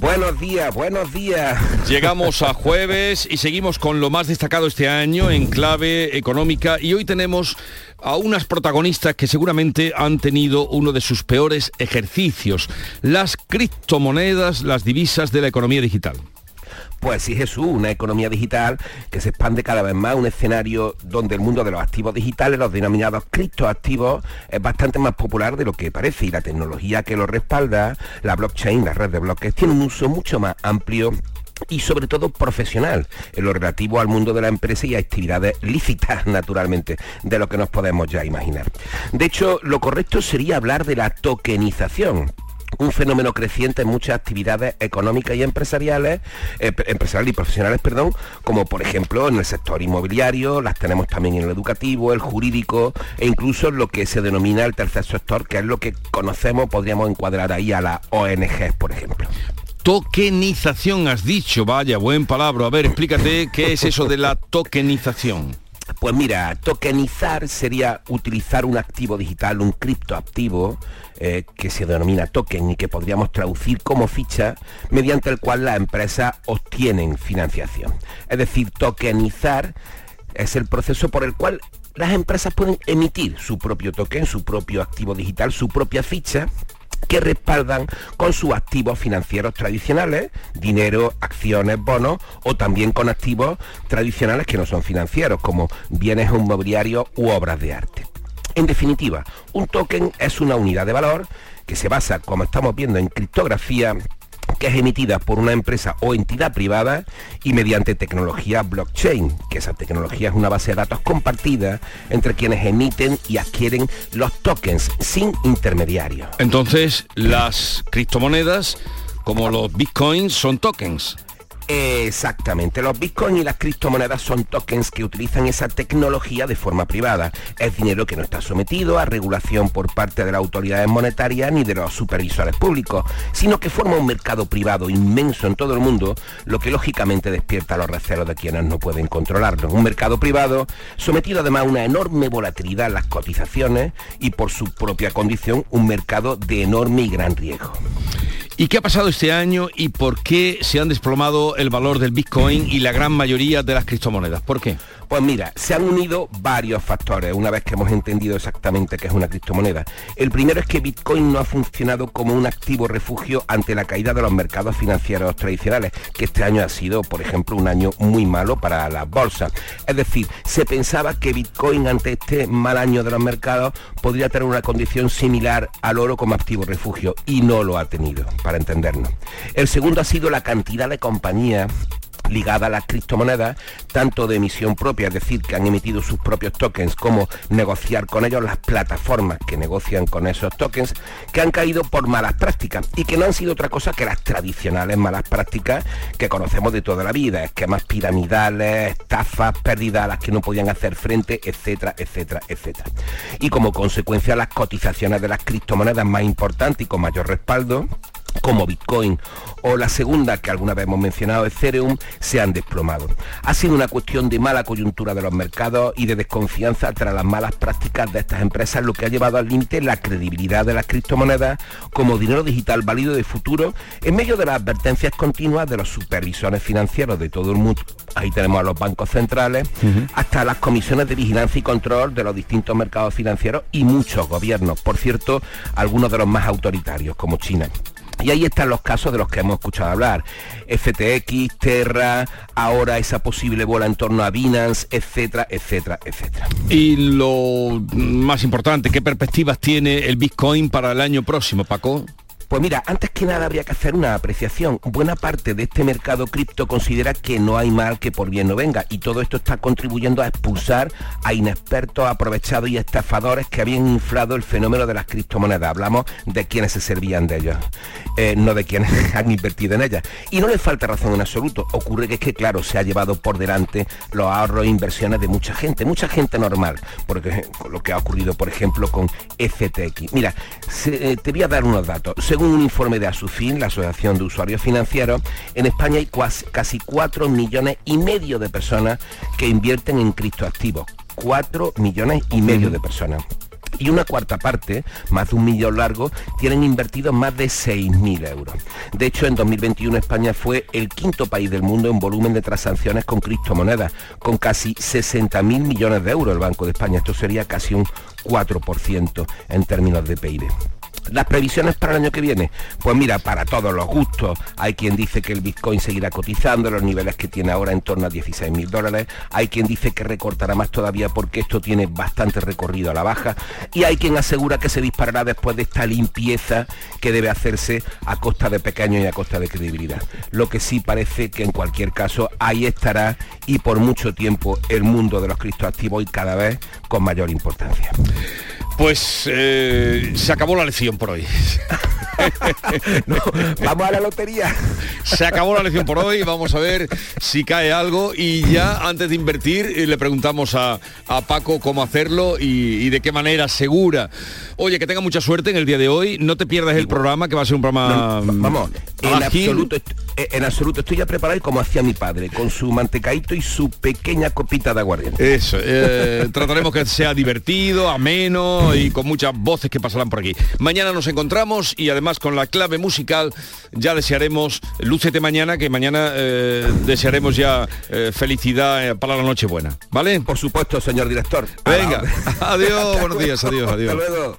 Buenos días, buenos días. Llegamos a jueves y seguimos con lo más destacado este año en clave económica y hoy tenemos a unas protagonistas que seguramente han tenido uno de sus peores ejercicios, las criptomonedas, las divisas de la economía digital. Pues sí, Jesús, una economía digital que se expande cada vez más, un escenario donde el mundo de los activos digitales, los denominados criptoactivos, es bastante más popular de lo que parece y la tecnología que lo respalda, la blockchain, la red de bloques, tiene un uso mucho más amplio y sobre todo profesional en lo relativo al mundo de la empresa y a actividades lícitas, naturalmente, de lo que nos podemos ya imaginar. De hecho, lo correcto sería hablar de la tokenización un fenómeno creciente en muchas actividades económicas y empresariales, eh, empresariales y profesionales, perdón, como por ejemplo en el sector inmobiliario, las tenemos también en el educativo, el jurídico e incluso lo que se denomina el tercer sector, que es lo que conocemos, podríamos encuadrar ahí a las ONGs, por ejemplo. Tokenización has dicho, vaya, buen palabra. A ver, explícate qué es eso de la tokenización. Pues mira, tokenizar sería utilizar un activo digital, un criptoactivo, eh, que se denomina token y que podríamos traducir como ficha, mediante el cual las empresas obtienen financiación. Es decir, tokenizar es el proceso por el cual las empresas pueden emitir su propio token, su propio activo digital, su propia ficha que respaldan con sus activos financieros tradicionales, dinero, acciones, bonos, o también con activos tradicionales que no son financieros, como bienes inmobiliarios u obras de arte. En definitiva, un token es una unidad de valor que se basa, como estamos viendo, en criptografía que es emitida por una empresa o entidad privada y mediante tecnología blockchain, que esa tecnología es una base de datos compartida entre quienes emiten y adquieren los tokens sin intermediarios. Entonces, las criptomonedas, como los bitcoins, son tokens. Exactamente, los bitcoins y las criptomonedas son tokens que utilizan esa tecnología de forma privada. Es dinero que no está sometido a regulación por parte de las autoridades monetarias ni de los supervisores públicos, sino que forma un mercado privado inmenso en todo el mundo, lo que lógicamente despierta los recelos de quienes no pueden controlarlo. Un mercado privado sometido además a una enorme volatilidad en las cotizaciones y por su propia condición un mercado de enorme y gran riesgo. ¿Y qué ha pasado este año y por qué se han desplomado el valor del Bitcoin y la gran mayoría de las criptomonedas? ¿Por qué? Pues mira, se han unido varios factores una vez que hemos entendido exactamente qué es una criptomoneda. El primero es que Bitcoin no ha funcionado como un activo refugio ante la caída de los mercados financieros tradicionales, que este año ha sido, por ejemplo, un año muy malo para las bolsas. Es decir, se pensaba que Bitcoin ante este mal año de los mercados podría tener una condición similar al oro como activo refugio y no lo ha tenido, para entendernos. El segundo ha sido la cantidad de compañías ligada a las criptomonedas, tanto de emisión propia, es decir, que han emitido sus propios tokens, como negociar con ellos las plataformas que negocian con esos tokens, que han caído por malas prácticas y que no han sido otra cosa que las tradicionales malas prácticas que conocemos de toda la vida, esquemas piramidales, estafas, pérdidas a las que no podían hacer frente, etcétera, etcétera, etcétera. Y como consecuencia las cotizaciones de las criptomonedas más importantes y con mayor respaldo, como Bitcoin o la segunda que alguna vez hemos mencionado, Ethereum, se han desplomado. Ha sido una cuestión de mala coyuntura de los mercados y de desconfianza tras las malas prácticas de estas empresas, lo que ha llevado al límite la credibilidad de las criptomonedas como dinero digital válido de futuro en medio de las advertencias continuas de los supervisores financieros de todo el mundo. Ahí tenemos a los bancos centrales, hasta las comisiones de vigilancia y control de los distintos mercados financieros y muchos gobiernos, por cierto, algunos de los más autoritarios como China. Y ahí están los casos de los que hemos escuchado hablar. FTX, Terra, ahora esa posible bola en torno a Binance, etcétera, etcétera, etcétera. Y lo más importante, ¿qué perspectivas tiene el Bitcoin para el año próximo, Paco? Pues mira, antes que nada habría que hacer una apreciación. Buena parte de este mercado cripto considera que no hay mal que por bien no venga y todo esto está contribuyendo a expulsar a inexpertos, aprovechados y estafadores que habían inflado el fenómeno de las criptomonedas. Hablamos de quienes se servían de ellos, eh, no de quienes han invertido en ellas. Y no le falta razón en absoluto. Ocurre que es que, claro, se ha llevado por delante los ahorros e inversiones de mucha gente, mucha gente normal, porque lo que ha ocurrido, por ejemplo, con FTX. Mira, eh, te voy a dar unos datos. Un informe de ASUFIN, la Asociación de Usuarios Financieros, en España hay casi 4 millones y medio de personas que invierten en criptoactivos. 4 millones y medio de personas y una cuarta parte, más de un millón largo, tienen invertido más de 6.000 euros. De hecho, en 2021 España fue el quinto país del mundo en volumen de transacciones con criptomonedas, con casi 60.000 millones de euros el Banco de España. Esto sería casi un 4% en términos de PIB. Las previsiones para el año que viene, pues mira, para todos los gustos. Hay quien dice que el Bitcoin seguirá cotizando los niveles que tiene ahora en torno a 16 mil dólares. Hay quien dice que recortará más todavía porque esto tiene bastante recorrido a la baja. Y hay quien asegura que se disparará después de esta limpieza que debe hacerse a costa de pequeños y a costa de credibilidad. Lo que sí parece que en cualquier caso ahí estará y por mucho tiempo el mundo de los criptoactivos y cada vez con mayor importancia. Pues eh, se acabó la lección por hoy. vamos a la lotería. Se acabó la lección por hoy, vamos a ver si cae algo y ya antes de invertir eh, le preguntamos a, Paco cómo hacerlo y, de qué manera segura. Oye, que tenga mucha suerte en el día de hoy, no te pierdas el programa, que va a ser un programa... vamos, en absoluto, en absoluto, estoy ya preparado como hacía mi padre, con su mantecaito y su pequeña copita de aguardiente. Eso, eh, trataremos que sea divertido, ameno y con muchas voces que pasarán por aquí. Mañana nos encontramos y además con la clave musical ya desearemos, lúcete mañana, que mañana eh, desearemos ya eh, felicidad eh, para la noche buena, ¿vale? Por supuesto, señor director. Venga, adiós, buenos días, adiós, adiós. Hasta luego.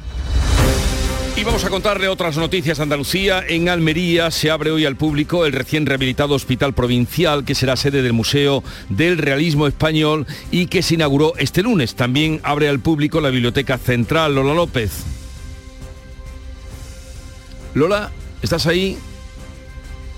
Y vamos a contarle otras noticias Andalucía. En Almería se abre hoy al público el recién rehabilitado Hospital Provincial, que será sede del Museo del Realismo Español y que se inauguró este lunes. También abre al público la Biblioteca Central Lola López. Lola, ¿estás ahí?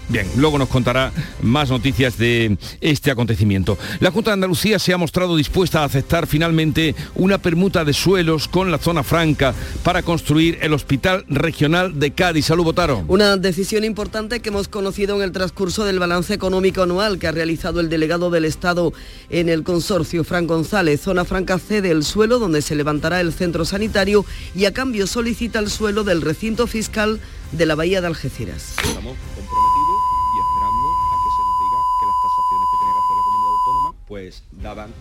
Bien, luego nos contará más noticias de este acontecimiento. La Junta de Andalucía se ha mostrado dispuesta a aceptar finalmente una permuta de suelos con la zona franca para construir el Hospital Regional de Cádiz. Salud, votaron. Una decisión importante que hemos conocido en el transcurso del balance económico anual que ha realizado el delegado del Estado en el consorcio, Fran González. Zona franca cede el suelo donde se levantará el centro sanitario y a cambio solicita el suelo del recinto fiscal de la Bahía de Algeciras. Estamos comprometidos y esperando a que se nos diga que las tasaciones que tiene que hacer la comunidad autónoma pues daban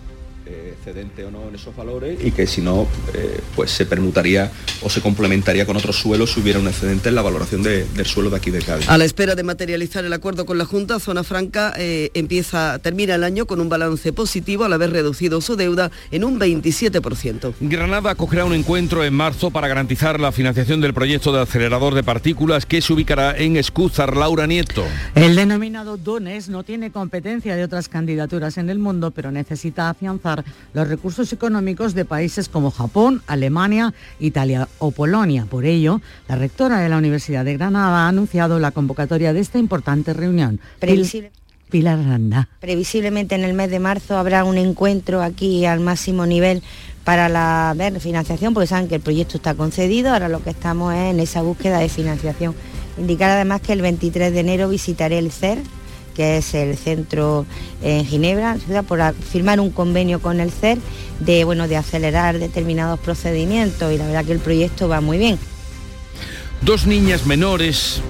eh, excedente o no en esos valores y que si no, eh, pues se permutaría o se complementaría con otros suelos si hubiera un excedente en la valoración de- del suelo de aquí de Cádiz. A la espera de materializar el acuerdo con la Junta, Zona Franca eh, empieza, termina el año con un balance positivo al haber reducido su deuda en un 27%. Granada acogerá un encuentro en marzo para garantizar la financiación del proyecto de acelerador de partículas que se ubicará en Escúzar. Laura Nieto. El denominado DONES no tiene competencia de otras candidaturas en el mundo, pero necesita afianzar los recursos económicos de países como Japón, Alemania, Italia o Polonia. Por ello, la rectora de la Universidad de Granada ha anunciado la convocatoria de esta importante reunión. Previsible. Pilar Randa. Previsiblemente en el mes de marzo habrá un encuentro aquí al máximo nivel para la ver, financiación, porque saben que el proyecto está concedido, ahora lo que estamos es en esa búsqueda de financiación. Indicar además que el 23 de enero visitaré el CER, que es el centro en Ginebra, por firmar un convenio con el CER de, bueno, de acelerar determinados procedimientos y la verdad que el proyecto va muy bien. Dos niñas menores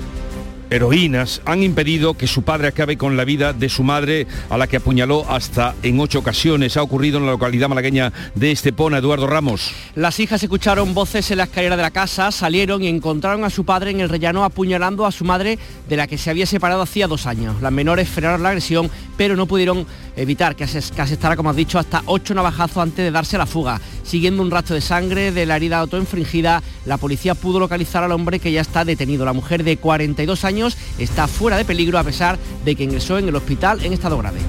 heroínas han impedido que su padre acabe con la vida de su madre, a la que apuñaló hasta en ocho ocasiones. Ha ocurrido en la localidad malagueña de Estepona, Eduardo Ramos. Las hijas escucharon voces en la escalera de la casa, salieron y encontraron a su padre en el rellano apuñalando a su madre de la que se había separado hacía dos años. Las menores frenaron la agresión, pero no pudieron evitar que asestara, como has dicho, hasta ocho navajazos antes de darse la fuga. Siguiendo un rastro de sangre de la herida autoinfringida, la policía pudo localizar al hombre que ya está detenido. La mujer de 42 años está fuera de peligro a pesar de que ingresó en el hospital en estado grave.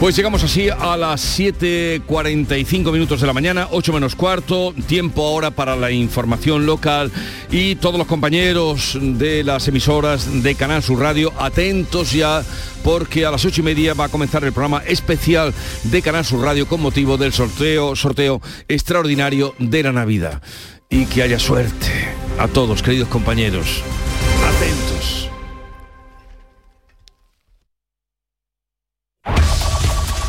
Pues llegamos así a las 7.45 minutos de la mañana, 8 menos cuarto, tiempo ahora para la información local y todos los compañeros de las emisoras de Canal Sur Radio, atentos ya porque a las 8 y media va a comenzar el programa especial de Canal Sur Radio con motivo del sorteo, sorteo extraordinario de la Navidad. Y que haya suerte a todos, queridos compañeros.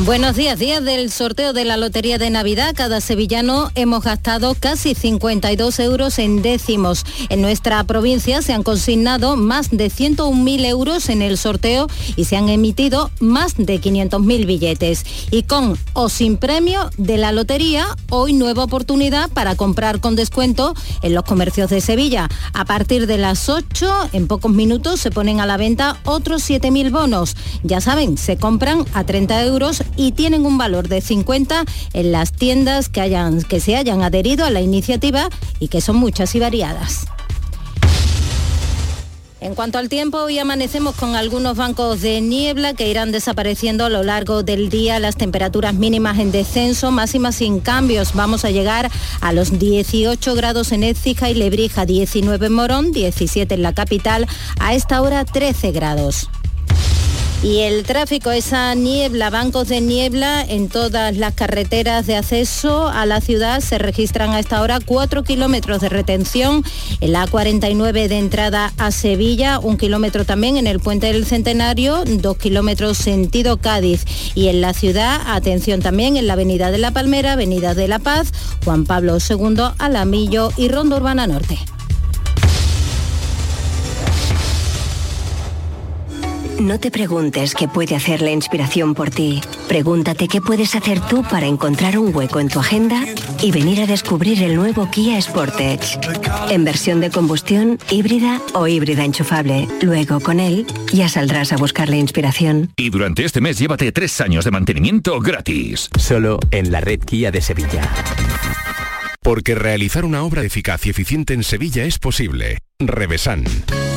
Buenos días, días del sorteo de la Lotería de Navidad. Cada sevillano hemos gastado casi 52 euros en décimos. En nuestra provincia se han consignado más de 101.000 euros en el sorteo y se han emitido más de 500.000 billetes. Y con o sin premio de la lotería, hoy nueva oportunidad para comprar con descuento en los comercios de Sevilla. A partir de las 8, en pocos minutos, se ponen a la venta otros 7.000 bonos. Ya saben, se compran a 30 euros y tienen un valor de 50 en las tiendas que, hayan, que se hayan adherido a la iniciativa y que son muchas y variadas. En cuanto al tiempo, hoy amanecemos con algunos bancos de niebla que irán desapareciendo a lo largo del día, las temperaturas mínimas en descenso, máximas sin cambios. Vamos a llegar a los 18 grados en Écija y Lebrija, 19 en Morón, 17 en la capital, a esta hora 13 grados. Y el tráfico, esa niebla, bancos de niebla en todas las carreteras de acceso a la ciudad se registran a esta hora 4 kilómetros de retención en la A49 de entrada a Sevilla, un kilómetro también en el puente del Centenario, dos kilómetros sentido Cádiz. Y en la ciudad, atención también en la Avenida de la Palmera, Avenida de la Paz, Juan Pablo II, Alamillo y Ronda Urbana Norte. No te preguntes qué puede hacer la inspiración por ti. Pregúntate qué puedes hacer tú para encontrar un hueco en tu agenda y venir a descubrir el nuevo Kia Sportage. En versión de combustión, híbrida o híbrida enchufable. Luego, con él, ya saldrás a buscar la inspiración. Y durante este mes llévate tres años de mantenimiento gratis. Solo en la red Kia de Sevilla. Porque realizar una obra eficaz y eficiente en Sevilla es posible. Revesan.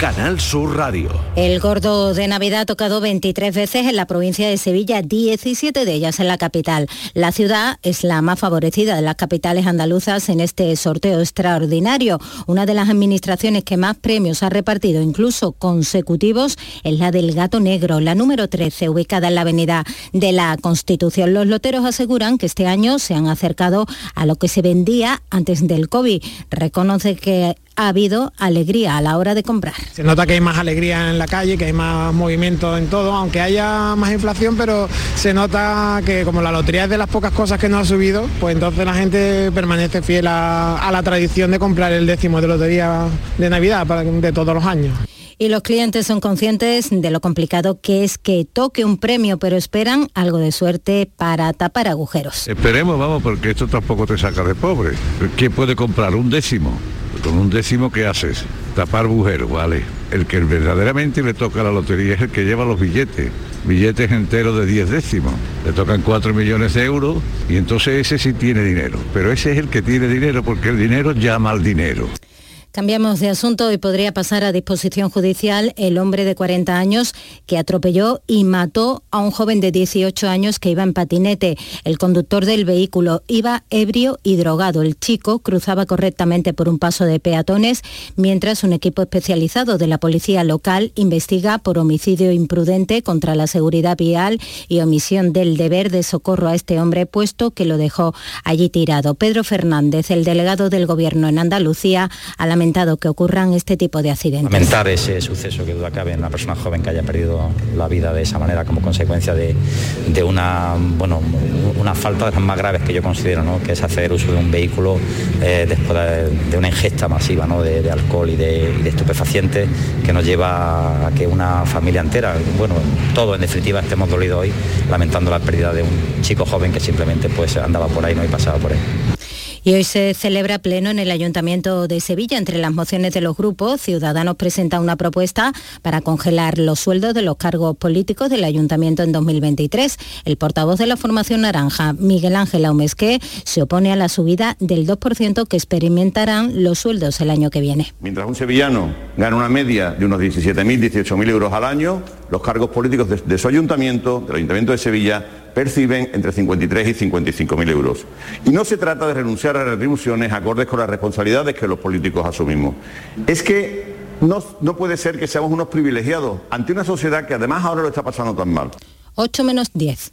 Canal Sur Radio. El gordo de Navidad ha tocado 23 veces en la provincia de Sevilla, 17 de ellas en la capital. La ciudad es la más favorecida de las capitales andaluzas en este sorteo extraordinario. Una de las administraciones que más premios ha repartido, incluso consecutivos, es la del Gato Negro, la número 13, ubicada en la avenida de la Constitución. Los loteros aseguran que este año se han acercado a lo que se vendía antes del COVID. Reconoce que ha habido alegría a la hora de comprar. Se nota que hay más alegría en la calle, que hay más movimiento en todo, aunque haya más inflación, pero se nota que como la lotería es de las pocas cosas que no ha subido, pues entonces la gente permanece fiel a, a la tradición de comprar el décimo de lotería de Navidad para- de todos los años. Y los clientes son conscientes de lo complicado que es que toque un premio, pero esperan algo de suerte para tapar agujeros. Esperemos, vamos, porque esto tampoco te saca de pobre. ¿Quién puede comprar un décimo? Con un décimo, ¿qué haces? Tapar agujeros, ¿vale? El que verdaderamente le toca la lotería es el que lleva los billetes, billetes enteros de 10 décimos. Le tocan 4 millones de euros y entonces ese sí tiene dinero. Pero ese es el que tiene dinero porque el dinero llama al dinero. Cambiamos de asunto y podría pasar a disposición judicial el hombre de 40 años que atropelló y mató a un joven de 18 años que iba en patinete. El conductor del vehículo iba ebrio y drogado. El chico cruzaba correctamente por un paso de peatones mientras un equipo especializado de la policía local investiga por homicidio imprudente contra la seguridad vial y omisión del deber de socorro a este hombre puesto que lo dejó allí tirado. Pedro Fernández, el delegado del gobierno en Andalucía, a la que ocurran este tipo de accidentes. Lamentar ese suceso que duda cabe en una persona joven que haya perdido la vida de esa manera como consecuencia de, una, bueno, una falta de las más graves que yo considero, ¿no? que es hacer uso de un vehículo eh, después de, una ingesta masiva ¿no? de, alcohol y de, estupefacientes que nos lleva a que una familia entera, bueno, todo en definitiva estemos dolidos hoy lamentando la pérdida de un chico joven que simplemente pues andaba por ahí ¿no? y pasaba por ahí. Y hoy se celebra pleno en el Ayuntamiento de Sevilla. Entre las mociones de los grupos, Ciudadanos presenta una propuesta para congelar los sueldos de los cargos políticos del Ayuntamiento en 2023. El portavoz de la formación naranja, Miguel Ángel Aumesqué, se opone a la subida del 2% que experimentarán los sueldos el año que viene. Mientras un sevillano gana una media de unos 17.000, 18.000 euros al año, los cargos políticos de, su ayuntamiento, del Ayuntamiento de Sevilla, perciben entre 53 y 55 mil euros. Y no se trata de renunciar a retribuciones acordes con las responsabilidades que los políticos asumimos. Es que no, no puede ser que seamos unos privilegiados ante una sociedad que además ahora lo está pasando tan mal. 8 menos 10.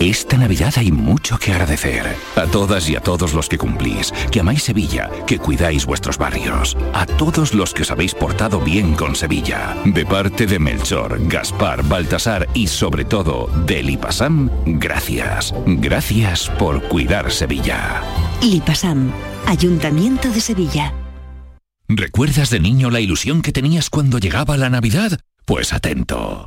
Esta Navidad hay mucho que agradecer. A todas y a todos los que cumplís, que amáis Sevilla, que cuidáis vuestros barrios. A todos los que os habéis portado bien con Sevilla. De parte de Melchor, Gaspar, Baltasar y sobre todo de Lipasam, gracias. Gracias por cuidar Sevilla. Lipasam, Ayuntamiento de Sevilla. ¿Recuerdas de niño la ilusión que tenías cuando llegaba la Navidad? Pues atento.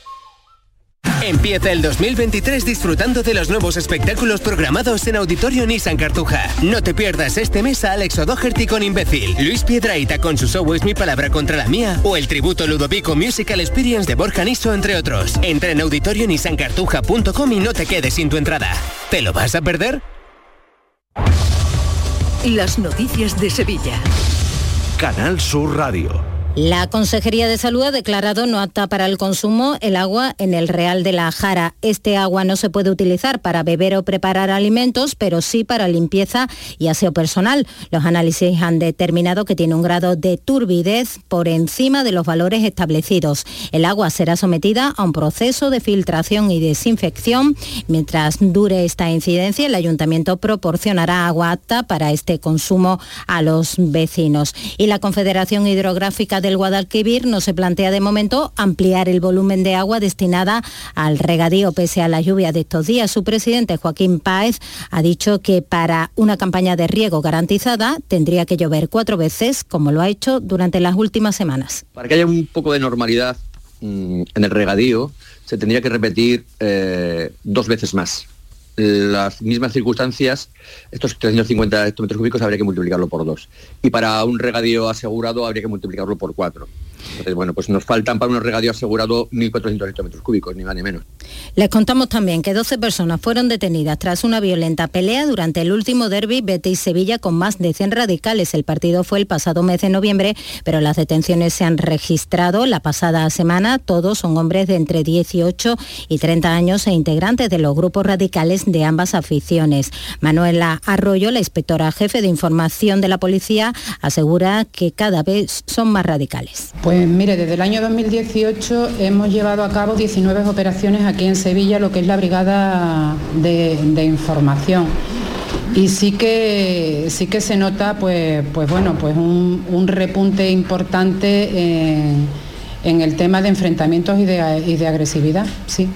Empieza el 2023 disfrutando de los nuevos espectáculos programados en Auditorio Nissan Cartuja. No te pierdas este mes a Alex O'Doherty con Imbécil, Luis Piedraita con su show Es mi palabra contra la mía o el tributo Ludovico Musical Experience de Borja Niso, entre otros. Entra en auditorionissancartuja.com y no te quedes sin tu entrada. ¿Te lo vas a perder? Las noticias de Sevilla. Canal Sur Radio. La Consejería de Salud ha declarado no apta para el consumo el agua en el Real de la Jara. Este agua no se puede utilizar para beber o preparar alimentos, pero sí para limpieza y aseo personal. Los análisis han determinado que tiene un grado de turbidez por encima de los valores establecidos. El agua será sometida a un proceso de filtración y desinfección. Mientras dure esta incidencia, el ayuntamiento proporcionará agua apta para este consumo a los vecinos. Y la Confederación Hidrográfica del Guadalquivir no se plantea de momento ampliar el volumen de agua destinada al regadío pese a la lluvia de estos días. Su presidente Joaquín Páez ha dicho que para una campaña de riego garantizada tendría que llover cuatro veces, como lo ha hecho durante las últimas semanas. Para que haya un poco de normalidad mm, en el regadío, se tendría que repetir eh, dos veces más las mismas circunstancias, estos 350 hectómetros cúbicos habría que multiplicarlo por dos. Y para un regadío asegurado habría que multiplicarlo por cuatro. Bueno, pues nos faltan para unos regadíos asegurados 1.400 hectómetros cúbicos, ni más ni menos. Les contamos también que 12 personas fueron detenidas tras una violenta pelea durante el último derby Betis-Sevilla con más de 100 radicales. El partido fue el pasado mes de noviembre, pero las detenciones se han registrado la pasada semana. Todos son hombres de entre 18 y 30 años e integrantes de los grupos radicales de ambas aficiones. Manuela Arroyo, la inspectora jefe de información de la policía, asegura que cada vez son más radicales. Mire, desde el año 2018 hemos llevado a cabo 19 operaciones aquí en Sevilla, lo que es la brigada de, información. Y sí que sí que se nota pues pues bueno pues un, un repunte importante en, en, el tema de enfrentamientos y de, y de agresividad sí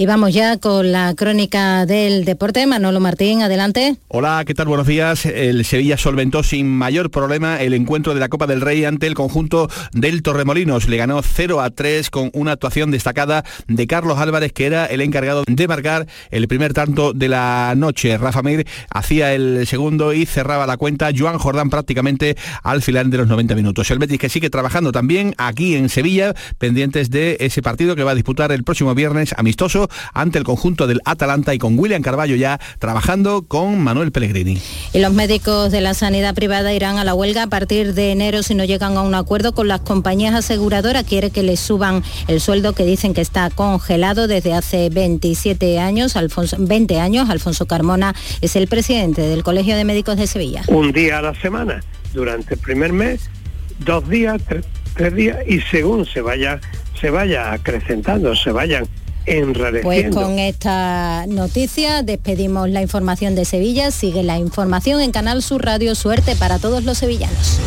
y vamos ya con la crónica del deporte. Manolo Martín, adelante. Hola, ¿qué tal? Buenos días. El Sevilla solventó sin mayor problema el encuentro de la Copa del Rey ante el conjunto del Torremolinos. Le ganó 0 a 3 con una actuación destacada de Carlos Álvarez, que era el encargado de marcar el primer tanto de la noche. Rafa Mir hacía el segundo y cerraba la cuenta. Joan Jordán prácticamente al final de los 90 minutos. El Betis que sigue trabajando también aquí en Sevilla, pendientes de ese partido que va a disputar el próximo viernes amistoso ante el conjunto del Atalanta y con William Carballo ya trabajando con Manuel Pellegrini. Y los médicos de la sanidad privada irán a la huelga a partir de enero si no llegan a un acuerdo con las compañías aseguradoras. Quiere que les suban el sueldo que dicen que está congelado desde hace 27 años. Alfonso, 20 años. Alfonso Carmona es el presidente del Colegio de Médicos de Sevilla. Un día a la semana durante el primer mes, dos días, tres, tres días y según se vaya se vaya acrecentando, se vayan pues con esta noticia despedimos la información de Sevilla. Sigue la información en Canal Sur Radio. Suerte para todos los sevillanos.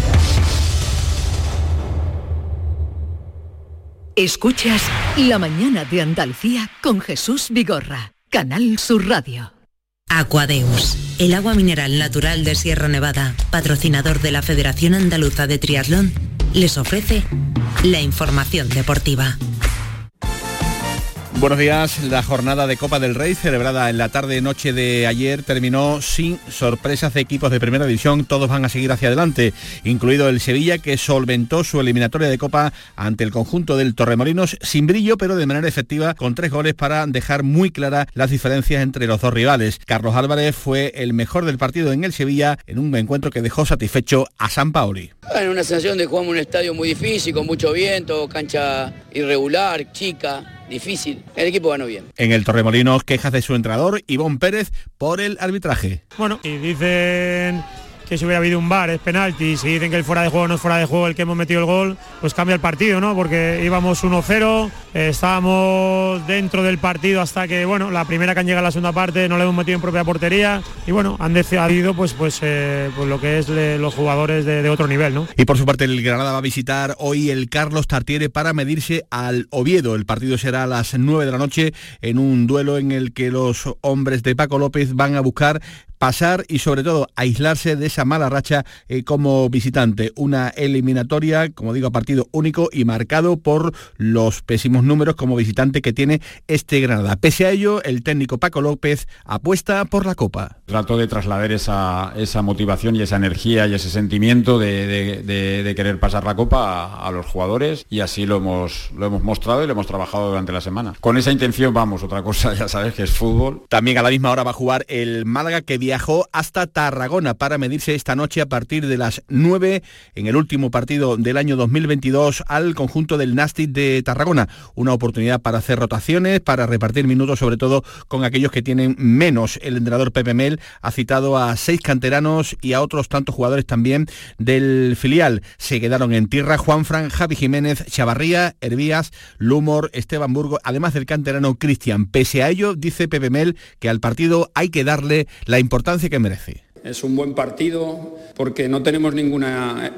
Escuchas La mañana de Andalucía con Jesús Vigorra. Canal Sur Radio. Aquadeus, el agua mineral natural de Sierra Nevada, patrocinador de la Federación Andaluza de Triatlón, les ofrece la información deportiva. Buenos días. La jornada de Copa del Rey celebrada en la tarde-noche de ayer terminó sin sorpresas de equipos de primera división. Todos van a seguir hacia adelante, incluido el Sevilla que solventó su eliminatoria de Copa ante el conjunto del Torremolinos sin brillo, pero de manera efectiva con tres goles para dejar muy claras las diferencias entre los dos rivales. Carlos Álvarez fue el mejor del partido en el Sevilla en un encuentro que dejó satisfecho a San Paoli. En una sensación de jugar en un estadio muy difícil, con mucho viento, cancha irregular, chica difícil. El equipo ganó bien. En el Torremolinos, quejas de su entrenador, Ivón Pérez, por el arbitraje. Bueno, y dicen que si hubiera habido un bar es penalti, si dicen que el fuera de juego no es fuera de juego el que hemos metido el gol, pues cambia el partido, ¿no? Porque íbamos 1-0, eh, estábamos dentro del partido hasta que, bueno, la primera que han llegado a la segunda parte no le hemos metido en propia portería y bueno, han decidido pues pues, eh, pues lo que es los jugadores de, de, otro nivel, ¿no? Y por su parte el Granada va a visitar hoy el Carlos Tartiere para medirse al Oviedo. El partido será a las 9 de la noche en un duelo en el que los hombres de Paco López van a buscar pasar y sobre todo aislarse de esa mala racha eh, como visitante. Una eliminatoria, como digo, a partido único y marcado por los pésimos números como visitante que tiene este Granada. Pese a ello, el técnico Paco López apuesta por la Copa. Trato de trasladar esa, esa motivación y esa energía y ese sentimiento de, de, de, querer pasar la Copa a, a, los jugadores y así lo hemos, lo hemos mostrado y lo hemos trabajado durante la semana. Con esa intención vamos, otra cosa ya sabes que es fútbol. También a la misma hora va a jugar el Málaga que viajó hasta Tarragona para medirse esta noche a partir de las 9 en el último partido del año 2022 al conjunto del Nastic de Tarragona. Una oportunidad para hacer rotaciones, para repartir minutos, sobre todo con aquellos que tienen menos. El entrenador Pepe Mel ha citado a seis canteranos y a otros tantos jugadores también del filial. Se quedaron en tierra Juan Fran, Javi Jiménez, Chavarría, Hervías, Lumor, Esteban Burgo, además del canterano Cristian. Pese a ello, dice Pepe Mel que al partido hay que darle la importancia que merece. Es un buen partido porque no tenemos ningún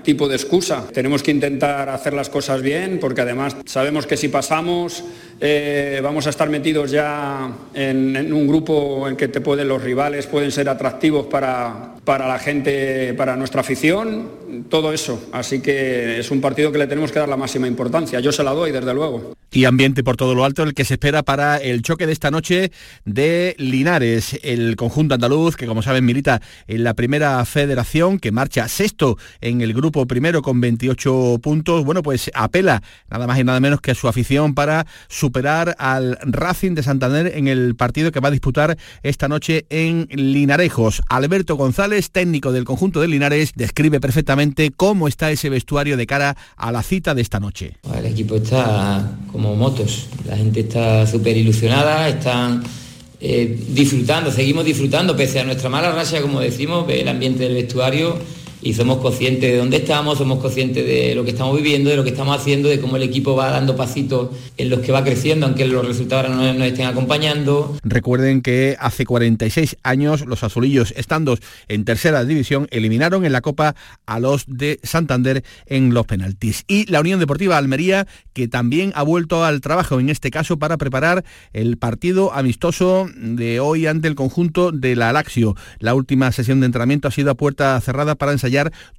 tipo de excusa. Tenemos que intentar hacer las cosas bien porque además sabemos que si pasamos eh, vamos a estar metidos ya en, un grupo en que te pueden, los rivales pueden ser atractivos para, para la gente, para nuestra afición todo eso. Así que es un partido que le tenemos que dar la máxima importancia. Yo se la doy, desde luego. Y ambiente por todo lo alto el que se espera para el choque de esta noche de Linares, el conjunto andaluz que como saben milita la primera federación, que marcha sexto en el grupo primero con 28 puntos. Bueno, pues apela nada más y nada menos que a su afición para superar al Racing de Santander en el partido que va a disputar esta noche en Linarejos. Alberto González, técnico del conjunto de Linares, describe perfectamente cómo está ese vestuario de cara a la cita de esta noche. El equipo está como motos, la gente está súper ilusionada, eh, disfrutando, seguimos disfrutando, pese a nuestra mala racha, como decimos, el ambiente del vestuario y somos conscientes de dónde estamos, somos conscientes de lo que estamos viviendo, de lo que estamos haciendo, de cómo el equipo va dando pasitos en los que va creciendo, aunque los resultados no nos estén acompañando. Recuerden que hace 46 años los azulillos, estando en tercera división, eliminaron en la Copa a los de Santander en los penaltis. Y la Unión Deportiva Almería, que también ha vuelto al trabajo, en este caso para preparar el partido amistoso de hoy ante el conjunto de la Alaxio. La última sesión de entrenamiento ha sido a puerta cerrada para ensayar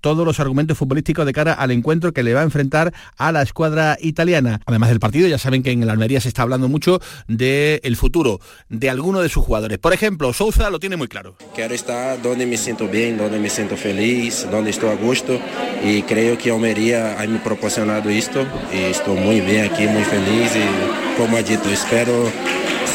todos los argumentos futbolísticos de cara al encuentro que le va a enfrentar a la escuadra italiana. Además del partido, ya saben que en el Almería se está hablando mucho del futuro de alguno de sus jugadores. Por ejemplo, Souza lo tiene muy claro. Quiero estar donde me siento bien, donde me siento feliz, donde estoy a gusto y creo que Almería ha me proporcionado esto y estoy muy bien aquí, muy feliz y como ha dicho, espero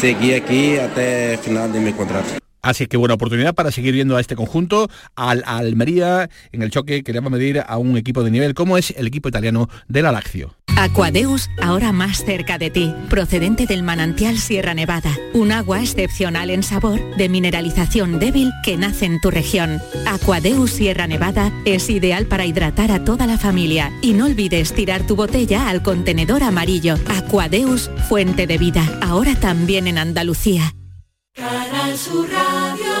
seguir aquí hasta el final de mi contrato. Así que buena oportunidad para seguir viendo a este conjunto, al Almería, en el choque que medir a un equipo de nivel como es el equipo italiano del Alaxio. Aquadeus, ahora más cerca de ti, procedente del manantial Sierra Nevada, un agua excepcional en sabor, de mineralización débil que nace en tu región. Aquadeus Sierra Nevada es ideal para hidratar a toda la familia y no olvides tirar tu botella al contenedor amarillo. Aquadeus, fuente de vida, ahora también en Andalucía. Canal Sur Radio.